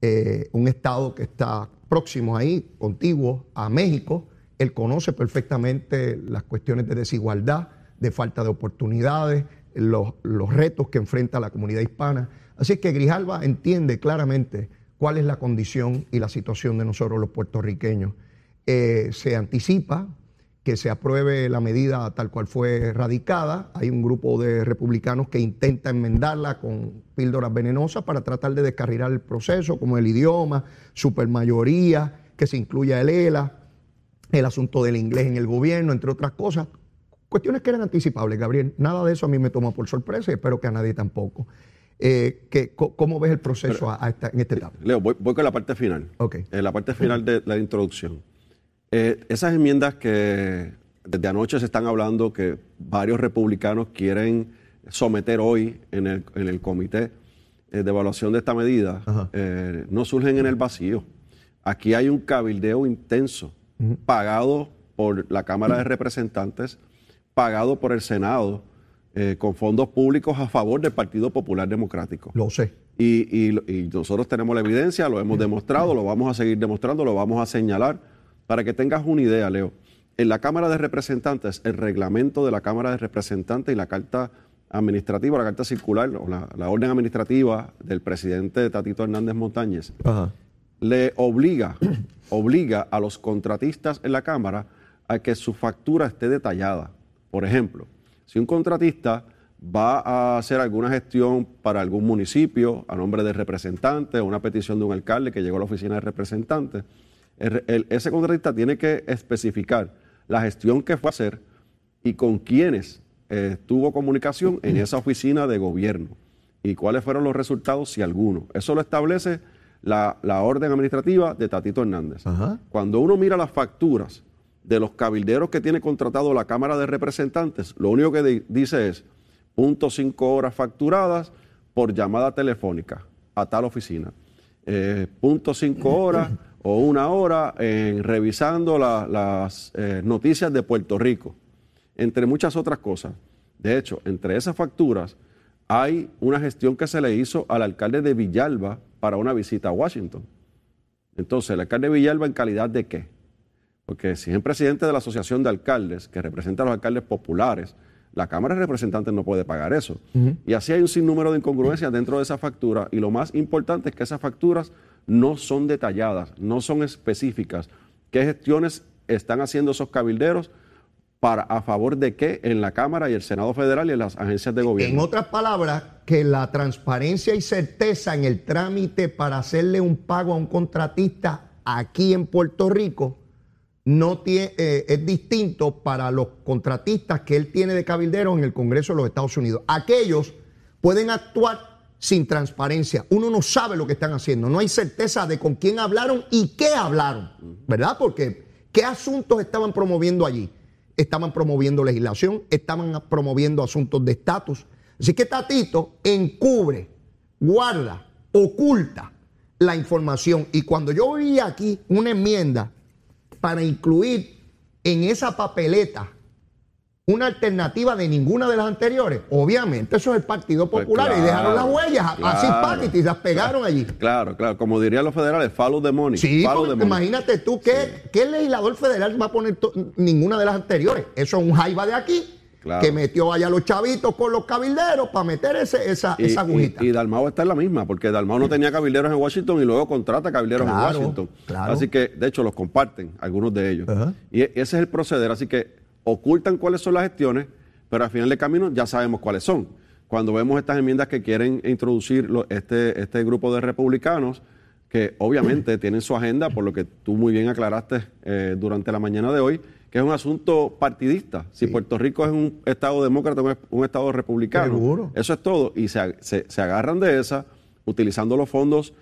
eh, un estado que está próximo ahí, contiguo a México. Él conoce perfectamente las cuestiones de desigualdad, de falta de oportunidades, los, los retos que enfrenta la comunidad hispana. Así que Grijalva entiende claramente cuál es la condición y la situación de nosotros los puertorriqueños. Eh, se anticipa que se apruebe la medida tal cual fue radicada. Hay un grupo de republicanos que intenta enmendarla con píldoras venenosas para tratar de descarrilar el proceso, como el idioma, supermayoría, que se incluya el ELA, el asunto del inglés en el gobierno, entre otras cosas. Cuestiones que eran anticipables, Gabriel. Nada de eso a mí me toma por sorpresa y espero que a nadie tampoco. Eh, que, ¿Cómo ves el proceso a- a esta- en esta etapa? Leo, voy, voy con la parte final. Ok. En la parte final de la introducción. Eh, esas enmiendas que desde anoche se están hablando que varios republicanos quieren someter hoy en el, en el comité eh, de evaluación de esta medida, eh, no surgen en el vacío. Aquí hay un cabildeo intenso, pagado por la Cámara de Representantes, pagado por el Senado, eh, con fondos públicos a favor del Partido Popular Democrático. Lo sé. Y, y- y nosotros tenemos la evidencia, lo hemos demostrado, lo vamos a seguir demostrando, lo vamos a señalar. Para que tengas una idea, Leo, en la Cámara de Representantes, el reglamento de la Cámara de Representantes y la carta administrativa, la carta circular o la, la orden administrativa del presidente Tatito Hernández Montañez, Ajá. le obliga, obliga a los contratistas en la Cámara a que su factura esté detallada. Por ejemplo, si un contratista va a hacer alguna gestión para algún municipio a nombre del representante o una petición de un alcalde que llegó a la oficina del representante, el- el- ese contratista tiene que especificar la gestión que fue a hacer y con quiénes eh, tuvo comunicación en esa oficina de gobierno y cuáles fueron los resultados, si alguno. Eso lo establece la, la orden administrativa de Tatito Hernández. Ajá. Cuando uno mira las facturas de los cabilderos que tiene contratado la Cámara de Representantes, lo único que di- dice es punto cinco horas facturadas por llamada telefónica a tal oficina. Eh, punto cinco horas o una hora en revisando la- las eh, noticias de Puerto Rico, entre muchas otras cosas. De hecho, entre esas facturas hay una gestión que se le hizo al alcalde de Villalba para una visita a Washington. Entonces, el alcalde de Villalba en calidad de qué? Porque si es el presidente de la Asociación de Alcaldes, que representa a los alcaldes populares, la Cámara de Representantes no puede pagar eso. Y así hay un sinnúmero de incongruencias dentro de esa factura. Y lo más importante es que esas facturas no son detalladas, no son específicas. ¿Qué gestiones están haciendo esos cabilderos para a favor de qué en la Cámara y el Senado Federal y en las agencias de En gobierno? otras palabras, que la transparencia y certeza en el trámite para hacerle un pago a un contratista aquí en Puerto Rico no tiene, eh, es distinto para los contratistas que él tiene de cabilderos en el Congreso de los Estados Unidos. Aquellos pueden actuar sin transparencia. Uno no sabe lo que están haciendo. No hay certeza de con quién hablaron y qué hablaron, ¿verdad? Porque ¿qué asuntos estaban promoviendo allí? Estaban promoviendo legislación, estaban promoviendo asuntos de estatus. Así que Tatito encubre, guarda, oculta la información. Y cuando yo vi aquí una enmienda para incluir en esa papeleta una alternativa de ninguna de las anteriores. Obviamente, eso es el Partido Pues Popular y dejaron las claro, huellas así paquetes y las pegaron allí. Claro, claro. Como dirían los federales, follow the money. Sí, follow porque the money. imagínate tú, ¿qué, ¿qué legislador federal va a poner ninguna de las anteriores? Eso es un jaiba de aquí Claro. que metió allá los chavitos con los cabilderos para meter ese- esa, Y, esa agujita. y, y Dalmau está en la misma, porque Dalmau no tenía cabilderos en Washington y luego contrata cabilderos Claro, en Washington. claro. Así que, de hecho, los comparten algunos de ellos. Y e- ese es el proceder. Así que ocultan cuáles son las gestiones, pero al final del camino ya sabemos cuáles son. Cuando vemos estas enmiendas que quieren introducir lo- este, este grupo de republicanos, que obviamente tienen su agenda, por lo que tú muy bien aclaraste eh, durante la mañana de hoy, que es un asunto partidista. Si Puerto Rico es un estado demócrata o es un estado republicano, Seguro. eso es todo. Y se- se agarran de esa utilizando los fondos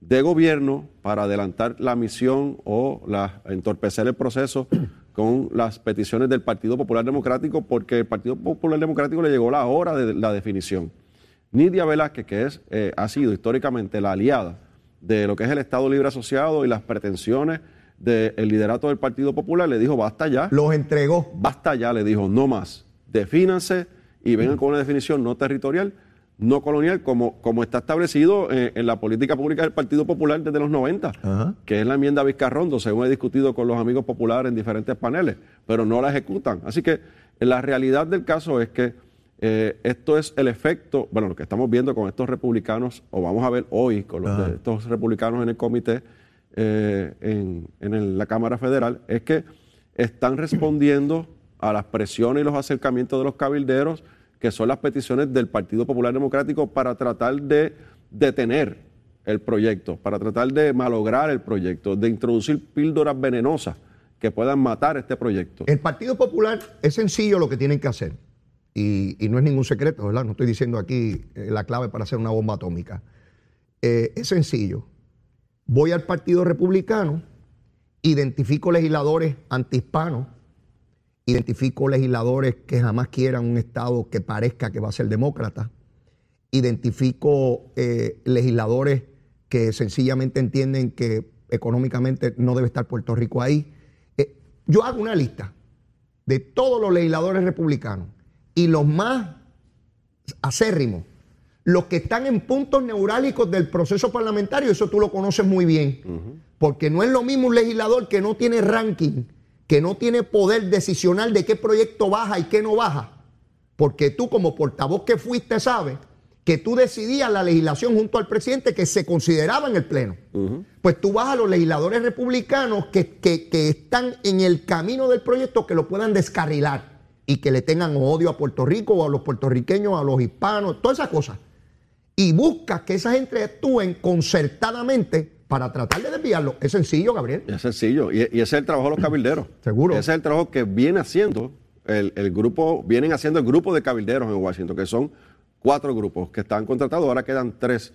de gobierno para adelantar la misión o la, entorpecer el proceso con las peticiones del Partido Popular Democrático, porque el Partido Popular Democrático le llegó la hora de la definición. Nidia Velázquez, que es, eh, ha sido históricamente la aliada de lo que es el Estado Libre Asociado y las pretensiones del liderato del Partido Popular, le dijo, basta ya Los entregó. basta ya, le dijo, no más. Defínanse y vengan con una definición no territorial, no colonial, como, como está establecido eh, en la política pública del Partido Popular desde los 90, Ajá. que es la enmienda Vizcarrondo, según he discutido con los amigos populares en diferentes paneles, pero no la ejecutan. Así que eh, la realidad del caso es que eh, esto es el efecto, bueno, lo que estamos viendo con estos republicanos, o vamos a ver hoy con los de estos republicanos en el comité, eh, en, la Cámara Federal, es que están respondiendo a las presiones y los acercamientos de los cabilderos, que son las peticiones del Partido Popular Democrático para tratar de detener el proyecto, para tratar de malograr el proyecto, de introducir píldoras venenosas que puedan matar este proyecto. El Partido Popular es sencillo lo que tienen que hacer. Y, y no es ningún secreto, ¿verdad? No estoy diciendo aquí eh, la clave para hacer una bomba atómica. Eh, es sencillo. Voy al Partido Republicano, identifico legisladores antihispanos, identifico legisladores que jamás quieran un Estado que parezca que va a ser demócrata, identifico eh, legisladores que sencillamente entienden que económicamente no debe estar Puerto Rico ahí. Eh, yo hago una lista de todos los legisladores republicanos y los más acérrimos, los que están en puntos neurálgicos del proceso parlamentario, eso tú lo conoces muy bien, porque no es lo mismo un legislador que no tiene ranking, que no tiene poder decisional de qué proyecto baja y qué no baja, porque tú como portavoz que fuiste sabes que tú decidías la legislación junto al presidente que se consideraba en el Pleno. Pues tú vas a los legisladores republicanos que, que- que están en el camino del proyecto que lo puedan descarrilar y que le tengan odio a Puerto Rico o a los puertorriqueños, a los hispanos, todas esas cosas. Y buscas que esa gente actúen concertadamente para tratar de desviarlo. Es sencillo, Gabriel. Es sencillo. Y, y ese es el trabajo de los cabilderos. Seguro. Ese es el trabajo que viene haciendo el, el grupo, vienen haciendo el grupo de cabilderos en Washington, que son cuatro grupos que están contratados, ahora quedan tres.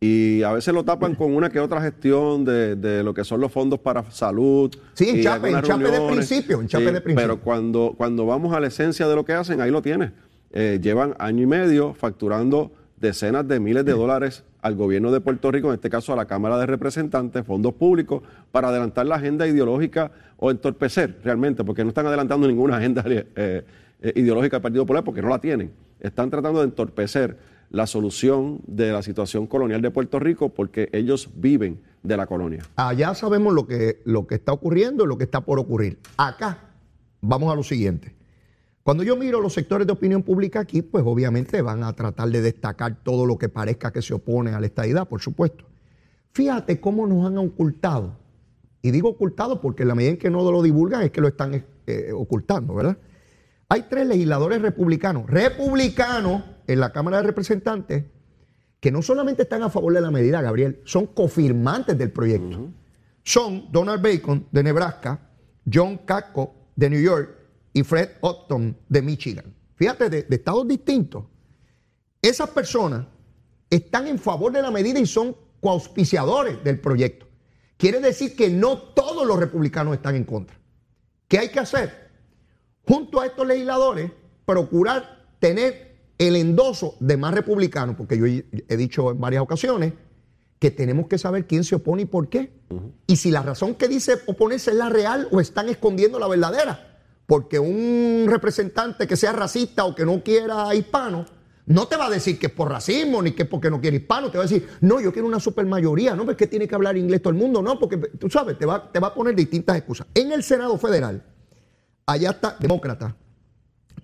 Y a veces lo tapan con una que otra gestión de, de lo que son los fondos para salud. Sí, en chape, en chape de principio, en chape Sí, de principio. Pero cuando, cuando vamos a la esencia de lo que hacen, ahí lo tienes. Eh, llevan año y medio facturando decenas de miles de dólares al gobierno de Puerto Rico, en este caso a la Cámara de Representantes, fondos públicos, para adelantar la agenda ideológica o entorpecer realmente, porque no están adelantando ninguna agenda eh, eh, ideológica del Partido Popular, porque no la tienen. Están tratando de entorpecer la solución de la situación colonial de Puerto Rico porque ellos viven de la colonia. Allá sabemos lo que, lo que está ocurriendo y lo que está por ocurrir. Acá vamos a lo siguiente. Cuando yo miro los sectores de opinión pública aquí, pues obviamente van a tratar de destacar todo lo que parezca que se opone a la estadidad, por supuesto. Fíjate cómo nos han ocultado. Y digo ocultado porque en la medida en que no lo divulgan es que lo están eh, ocultando, ¿verdad? Hay tres legisladores republicanos, republicanos en la Cámara de Representantes, que no solamente están a favor de la medida, Gabriel, son cofirmantes del proyecto. Son Donald Bacon de Nebraska, John Katko de New York y Fred Upton de Michigan. Fíjate, de, de estados distintos. Esas personas están en favor de la medida y son coauspiciadores del proyecto. Quiere decir que no todos los republicanos están en contra. ¿Qué hay que hacer? Junto a estos legisladores, procurar tener el endoso de más republicanos, porque yo he he dicho en varias ocasiones que tenemos que saber quién se opone y por qué. Y si la razón que dice oponerse es la real o están escondiendo la verdadera. Porque un representante que sea racista o que no quiera hispano, no te va a decir que es por racismo ni que es porque no quiere hispano, te va a decir, no, yo quiero una supermayoría, no, porque tiene que hablar inglés todo el mundo, no, porque tú sabes, te va, te va a poner distintas excusas. En el Senado Federal, allá está demócrata,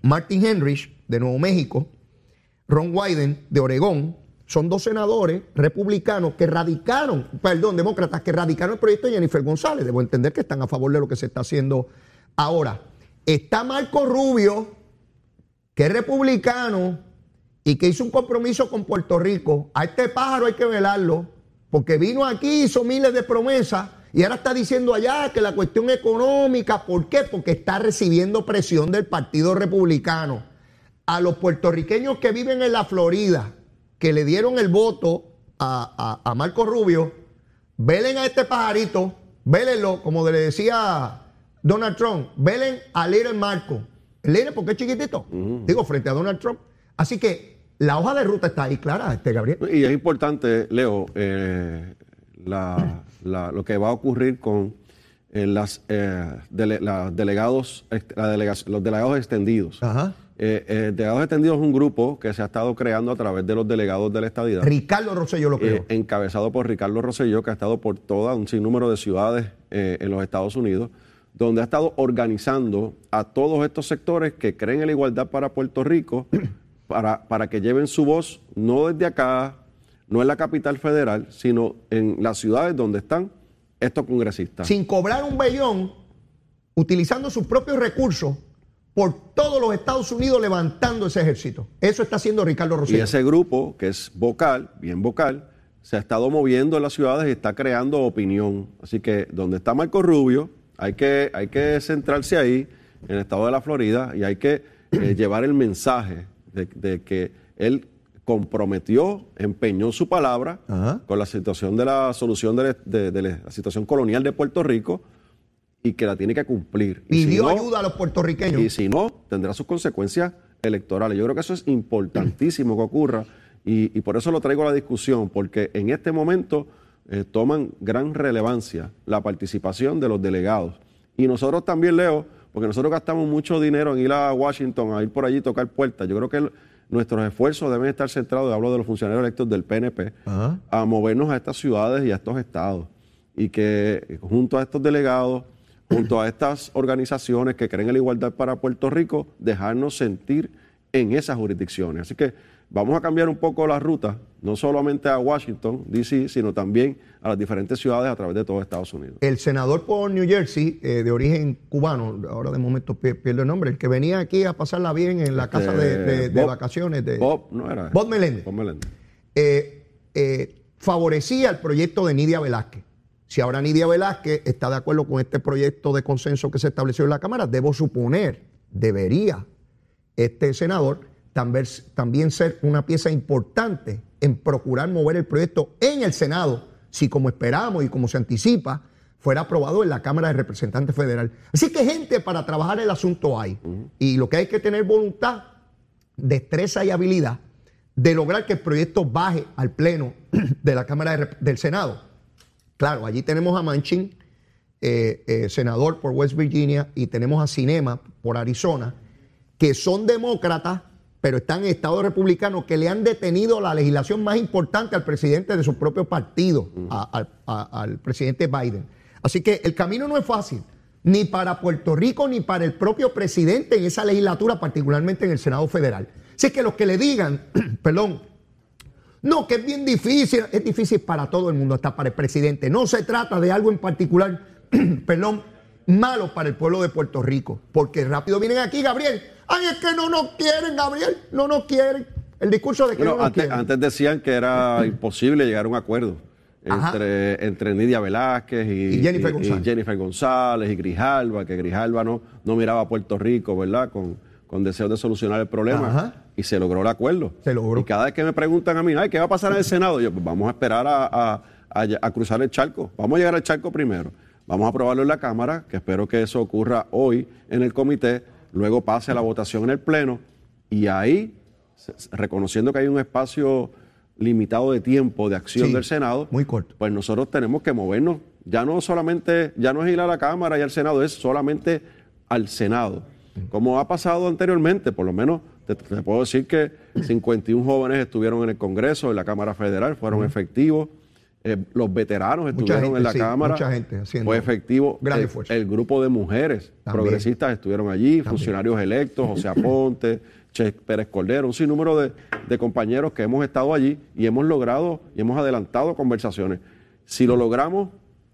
Martin Henrich, de Nuevo México, Ron Wyden, de Oregón, son dos senadores republicanos que radicaron, perdón, demócratas que radicaron el proyecto de Jennifer González. Debo entender que están a favor de lo que se está haciendo ahora. Está Marco Rubio, que es republicano y que hizo un compromiso con Puerto Rico. A este pájaro hay que velarlo, porque vino aquí, hizo miles de promesas y ahora está diciendo allá que la cuestión económica, ¿por qué? Porque está recibiendo presión del Partido Republicano. A los puertorriqueños que viven en la Florida, que le dieron el voto a, Marco Rubio, velen a este pajarito, vélenlo, como le decía Donald Trump, velen a Little Marco. Little porque es chiquitito, digo, frente a Donald Trump. Así que la hoja de ruta está ahí clara, este Gabriel. Y es importante, Leo, eh, lo que va a ocurrir con eh, las, eh, delegados, los delegados extendidos. Ajá. Eh, delegados extendidos es un grupo que se ha estado creando a través de los delegados de la estadidad. Ricardo Rosselló lo creó. encabezado por Ricardo Rosselló, que ha estado por todo un sinnúmero de ciudades en los Estados Unidos, donde ha estado organizando a todos estos sectores que creen en la igualdad para Puerto Rico para, que lleven su voz no desde acá, no en la capital federal, sino en las ciudades donde están estos congresistas. Sin cobrar un bellón, utilizando sus propios recursos por todos los Estados Unidos levantando ese ejército. Eso está haciendo Ricardo Rosselló. Y ese grupo, que es vocal, bien vocal, se ha estado moviendo en las ciudades y está creando opinión. Así que donde está Marco Rubio, hay que, hay que centrarse ahí, en el estado de la Florida, y hay que eh, llevar el mensaje de, que él comprometió, empeñó su palabra con la situación de la solución de, la situación colonial de Puerto Rico y que la tiene que cumplir. Pidió ayuda a los puertorriqueños. Y si no, tendrá sus consecuencias electorales. Yo creo que eso es importantísimo que ocurra y, por eso lo traigo a la discusión, porque en este momento eh, toman gran relevancia la participación de los delegados. Y nosotros también, Leo, porque nosotros gastamos mucho dinero en ir a Washington, a ir por allí y tocar puertas. Yo creo que nuestros esfuerzos deben estar centrados, hablo de los funcionarios electos del PNP, a movernos a estas ciudades y a estos estados. Y que junto a estos delegados, junto a estas organizaciones que creen en la igualdad para Puerto Rico, dejarnos sentir en esas jurisdicciones. Así que vamos a cambiar un poco la ruta, no solamente a Washington, D.C., sino también a las diferentes ciudades a través de todo Estados Unidos. El senador por New Jersey, eh, de origen cubano, ahora de momento pierdo el nombre, el que venía aquí a pasarla bien en la casa de, vacaciones de Bob, no era. Bob Meléndez. Bob Meléndez. Eh, eh, favorecía el proyecto de Nidia Velázquez. Si ahora Nidia Velázquez está de acuerdo con este proyecto de consenso que se estableció en la Cámara, debo suponer, debería este senador también, ser una pieza importante en procurar mover el proyecto en el Senado, si como esperamos y como se anticipa, fuera aprobado en la Cámara de Representantes Federal. Así que gente para trabajar el asunto hay. Y lo que hay que tener voluntad, destreza y habilidad de lograr que el proyecto baje al Pleno de la Cámara del Senado. Claro, allí tenemos a Manchin, eh, eh, senador por West Virginia, y tenemos a Cinema por Arizona, que son demócratas pero están en Estado republicano que le han detenido la legislación más importante al presidente de su propio partido, al presidente Biden. Así que el camino no es fácil, ni para Puerto Rico ni para el propio presidente en esa legislatura, particularmente en el Senado Federal. Así que los que le digan, perdón, no, que es bien difícil, es difícil para todo el mundo, hasta para el presidente. No se trata de algo en particular, perdón, malo para el pueblo de Puerto Rico, porque rápido vienen aquí, Gabriel, Ay, es que no nos quieren, Gabriel, no nos quieren. El discurso de que no nos antes, quieren. Antes decían que era imposible llegar a un acuerdo entre, entre Nidia Velázquez y, Jennifer, González. y Jennifer González y Grijalva, que Grijalva no, no miraba a Puerto Rico, ¿verdad? Con, con deseo de solucionar el problema. Y se logró el acuerdo. Se logró. Y cada vez que me preguntan a mí, Ay, ¿qué va a pasar en el Senado? Yo, pues vamos a esperar a, a cruzar el charco. Vamos a llegar al charco primero. Vamos a aprobarlo en la Cámara, que espero que eso ocurra hoy en el comité luego pase la votación en el Pleno y ahí, reconociendo que hay un espacio limitado de tiempo de acción del Senado, muy corto. pues nosotros tenemos que movernos. Ya no solamente, ya no es ir a la Cámara y al Senado, es solamente al Senado. como ha pasado anteriormente, por lo menos te, te puedo decir que 51 jóvenes estuvieron en el Congreso, en la Cámara Federal, fueron efectivos. Eh, los veteranos estuvieron gente, en la sí, Cámara. mucha gente haciendo Fue efectivo. gran el, esfuerzo. el grupo de mujeres También. progresistas estuvieron allí, funcionarios electos, José Aponte, Che Pérez Cordero, un sinnúmero de, de compañeros que hemos estado allí y hemos logrado y hemos adelantado conversaciones. Si lo logramos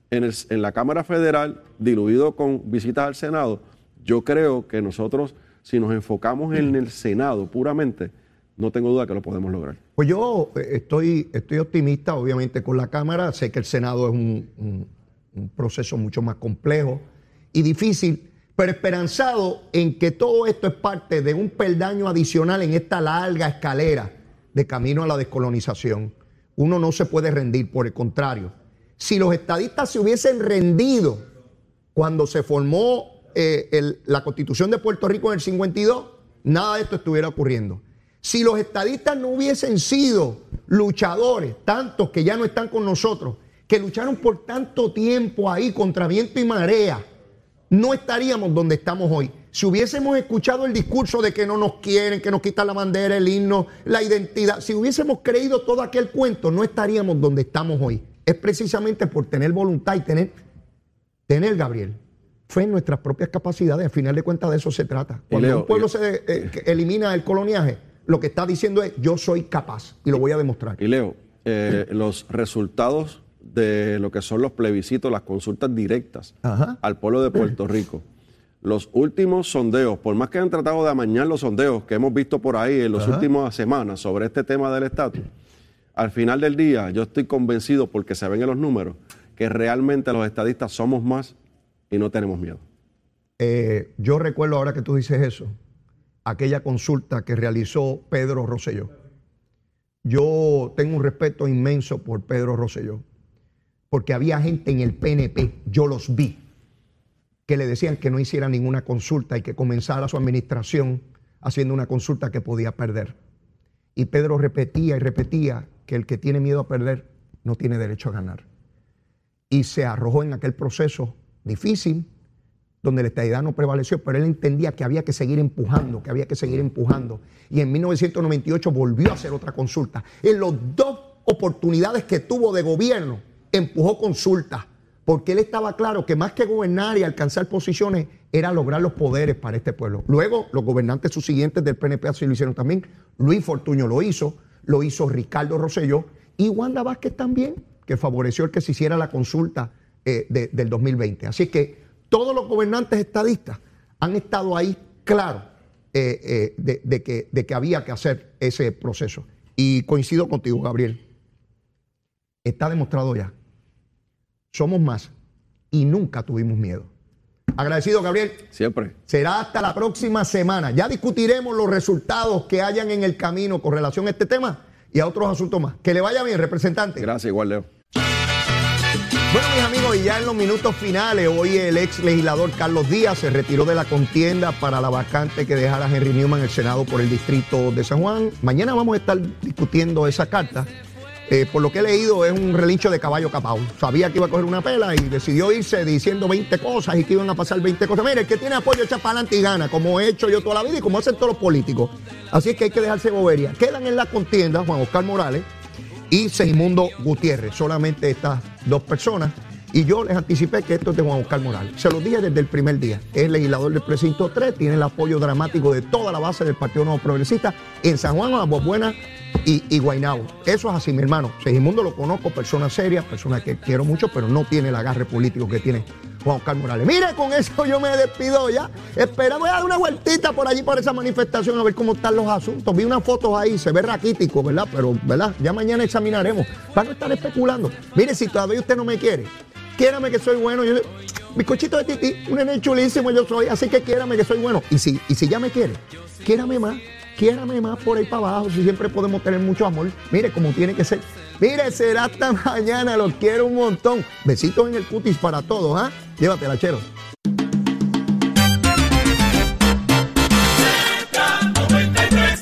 en, el- en la Cámara Federal, diluido con visitas al Senado, yo creo que nosotros, si nos enfocamos en el Senado puramente, no tengo duda que lo podemos lograr. Pues yo eh, estoy, estoy optimista, obviamente, con la Cámara. Sé que el Senado es un, proceso mucho más complejo y difícil, pero esperanzado en que todo esto es parte de un peldaño adicional en esta larga escalera de camino a la descolonización. Uno no se puede rendir, por el contrario. Si los estadistas se hubiesen rendido cuando se formó eh, el- la constitución de Puerto Rico en el 52, nada de esto estuviera ocurriendo. Si los estadistas no hubiesen sido luchadores, tantos que ya no están con nosotros, que lucharon por tanto tiempo ahí contra viento y marea, no estaríamos donde estamos hoy. Si hubiésemos escuchado el discurso de que no nos quieren, que nos quitan la bandera, el himno, la identidad, si hubiésemos creído todo aquel cuento, no estaríamos donde estamos hoy. Es precisamente por tener voluntad y tener, tener Gabriel, fe en nuestras propias capacidades. Al final de cuentas de eso se trata. Cuando Leo, un pueblo se eh, elimina el coloniaje, lo que está diciendo es yo soy capaz y lo voy a demostrar. Y Leo, eh, los resultados de lo que son los plebiscitos, las consultas directas Ajá. al pueblo de Puerto Rico, los últimos sondeos, por más que han tratado de amañar los sondeos que hemos visto por ahí en las últimas semanas sobre este tema del estatus, al final del día yo estoy convencido, porque se ven en los números, que realmente los estadistas somos más y no tenemos miedo. Eh, yo recuerdo ahora que tú dices eso, aquella consulta que realizó Pedro Rosselló. Yo tengo un respeto inmenso por Pedro Rosselló, porque había gente en el PNP, yo los vi, que le decían que no hiciera ninguna consulta y que comenzara su administración haciendo una consulta que podía perder. Y Pedro repetía y repetía que el que tiene miedo a perder no tiene derecho a ganar. Y se arrojó en aquel proceso difícil, donde la estadidad no prevaleció, pero él entendía que había que seguir empujando, que había que seguir empujando. Y en 1998 volvió a hacer otra consulta. En las dos oportunidades que tuvo de gobierno, empujó consultas, porque él estaba claro que más que gobernar y alcanzar posiciones, era lograr los poderes para este pueblo. Luego, los gobernantes subsiguientes del PNP así lo hicieron también. Luis Fortuño lo hizo, lo hizo Ricardo Rosselló y Wanda Vázquez también, que favoreció el que se hiciera la consulta eh, de- del 2020. Así que todos los gobernantes estadistas han estado ahí claros eh, eh, de, de que, de que había que hacer ese proceso. Y coincido contigo, Gabriel. Está demostrado ya. Somos más y nunca tuvimos miedo. Agradecido, Gabriel. Siempre. Será hasta la próxima semana. Ya discutiremos los resultados que hayan en el camino con relación a este tema y a otros asuntos más. Que le vaya bien, representante. Gracias, igual, Leo. Bueno, mis amigos, y ya en los minutos finales, hoy el ex legislador Carlos Díaz se retiró de la contienda para la vacante que dejara Henry Newman en el Senado por el distrito de San Juan. Mañana vamos a estar discutiendo esa carta. Eh, por lo que he leído, es un relincho de caballo capao. Sabía que iba a coger una pela y decidió irse diciendo 20 cosas y que iban a pasar 20 cosas. Mire, el que tiene apoyo echa para adelante y gana, como he hecho yo toda la vida y como hacen todos los políticos. Así es que hay que dejarse bobería. Quedan en la contienda Juan Oscar Morales y Segimundo Gutiérrez, solamente estas dos personas. Y yo les anticipé que esto es de Juan Oscar Morales. Se los dije desde el primer día. Es legislador del precinto 3, tiene el apoyo dramático de toda la base del Partido Nuevo Progresista en San Juan, Aguas Buenas y, y Guaynabo. Eso es así, mi hermano. Segimundo lo conozco, persona seria, persona que quiero mucho, pero no tiene el agarre político que tiene Juan Oscar Morales. Mire, con eso yo me despido ya. Esperamos a dar una vueltita por allí, por esa manifestación, a ver cómo están los asuntos. Vi unas fotos ahí, se ve raquítico, ¿verdad? Pero, ¿verdad? Ya mañana examinaremos. Para no estar especulando. Mire, si todavía usted no me quiere, quiérame que soy bueno. Yo, bizcochito de tití, un nene chulísimo yo soy, así que quiérame que soy bueno. Y si, y si ya me quiere, quiérame más. Quiérame más por ahí para abajo, si siempre podemos tener mucho amor. Mire, como tiene que ser. Mire, será hasta mañana, los quiero un montón. Besitos en el cutis para todos, ¿ah? Llévatela, chero.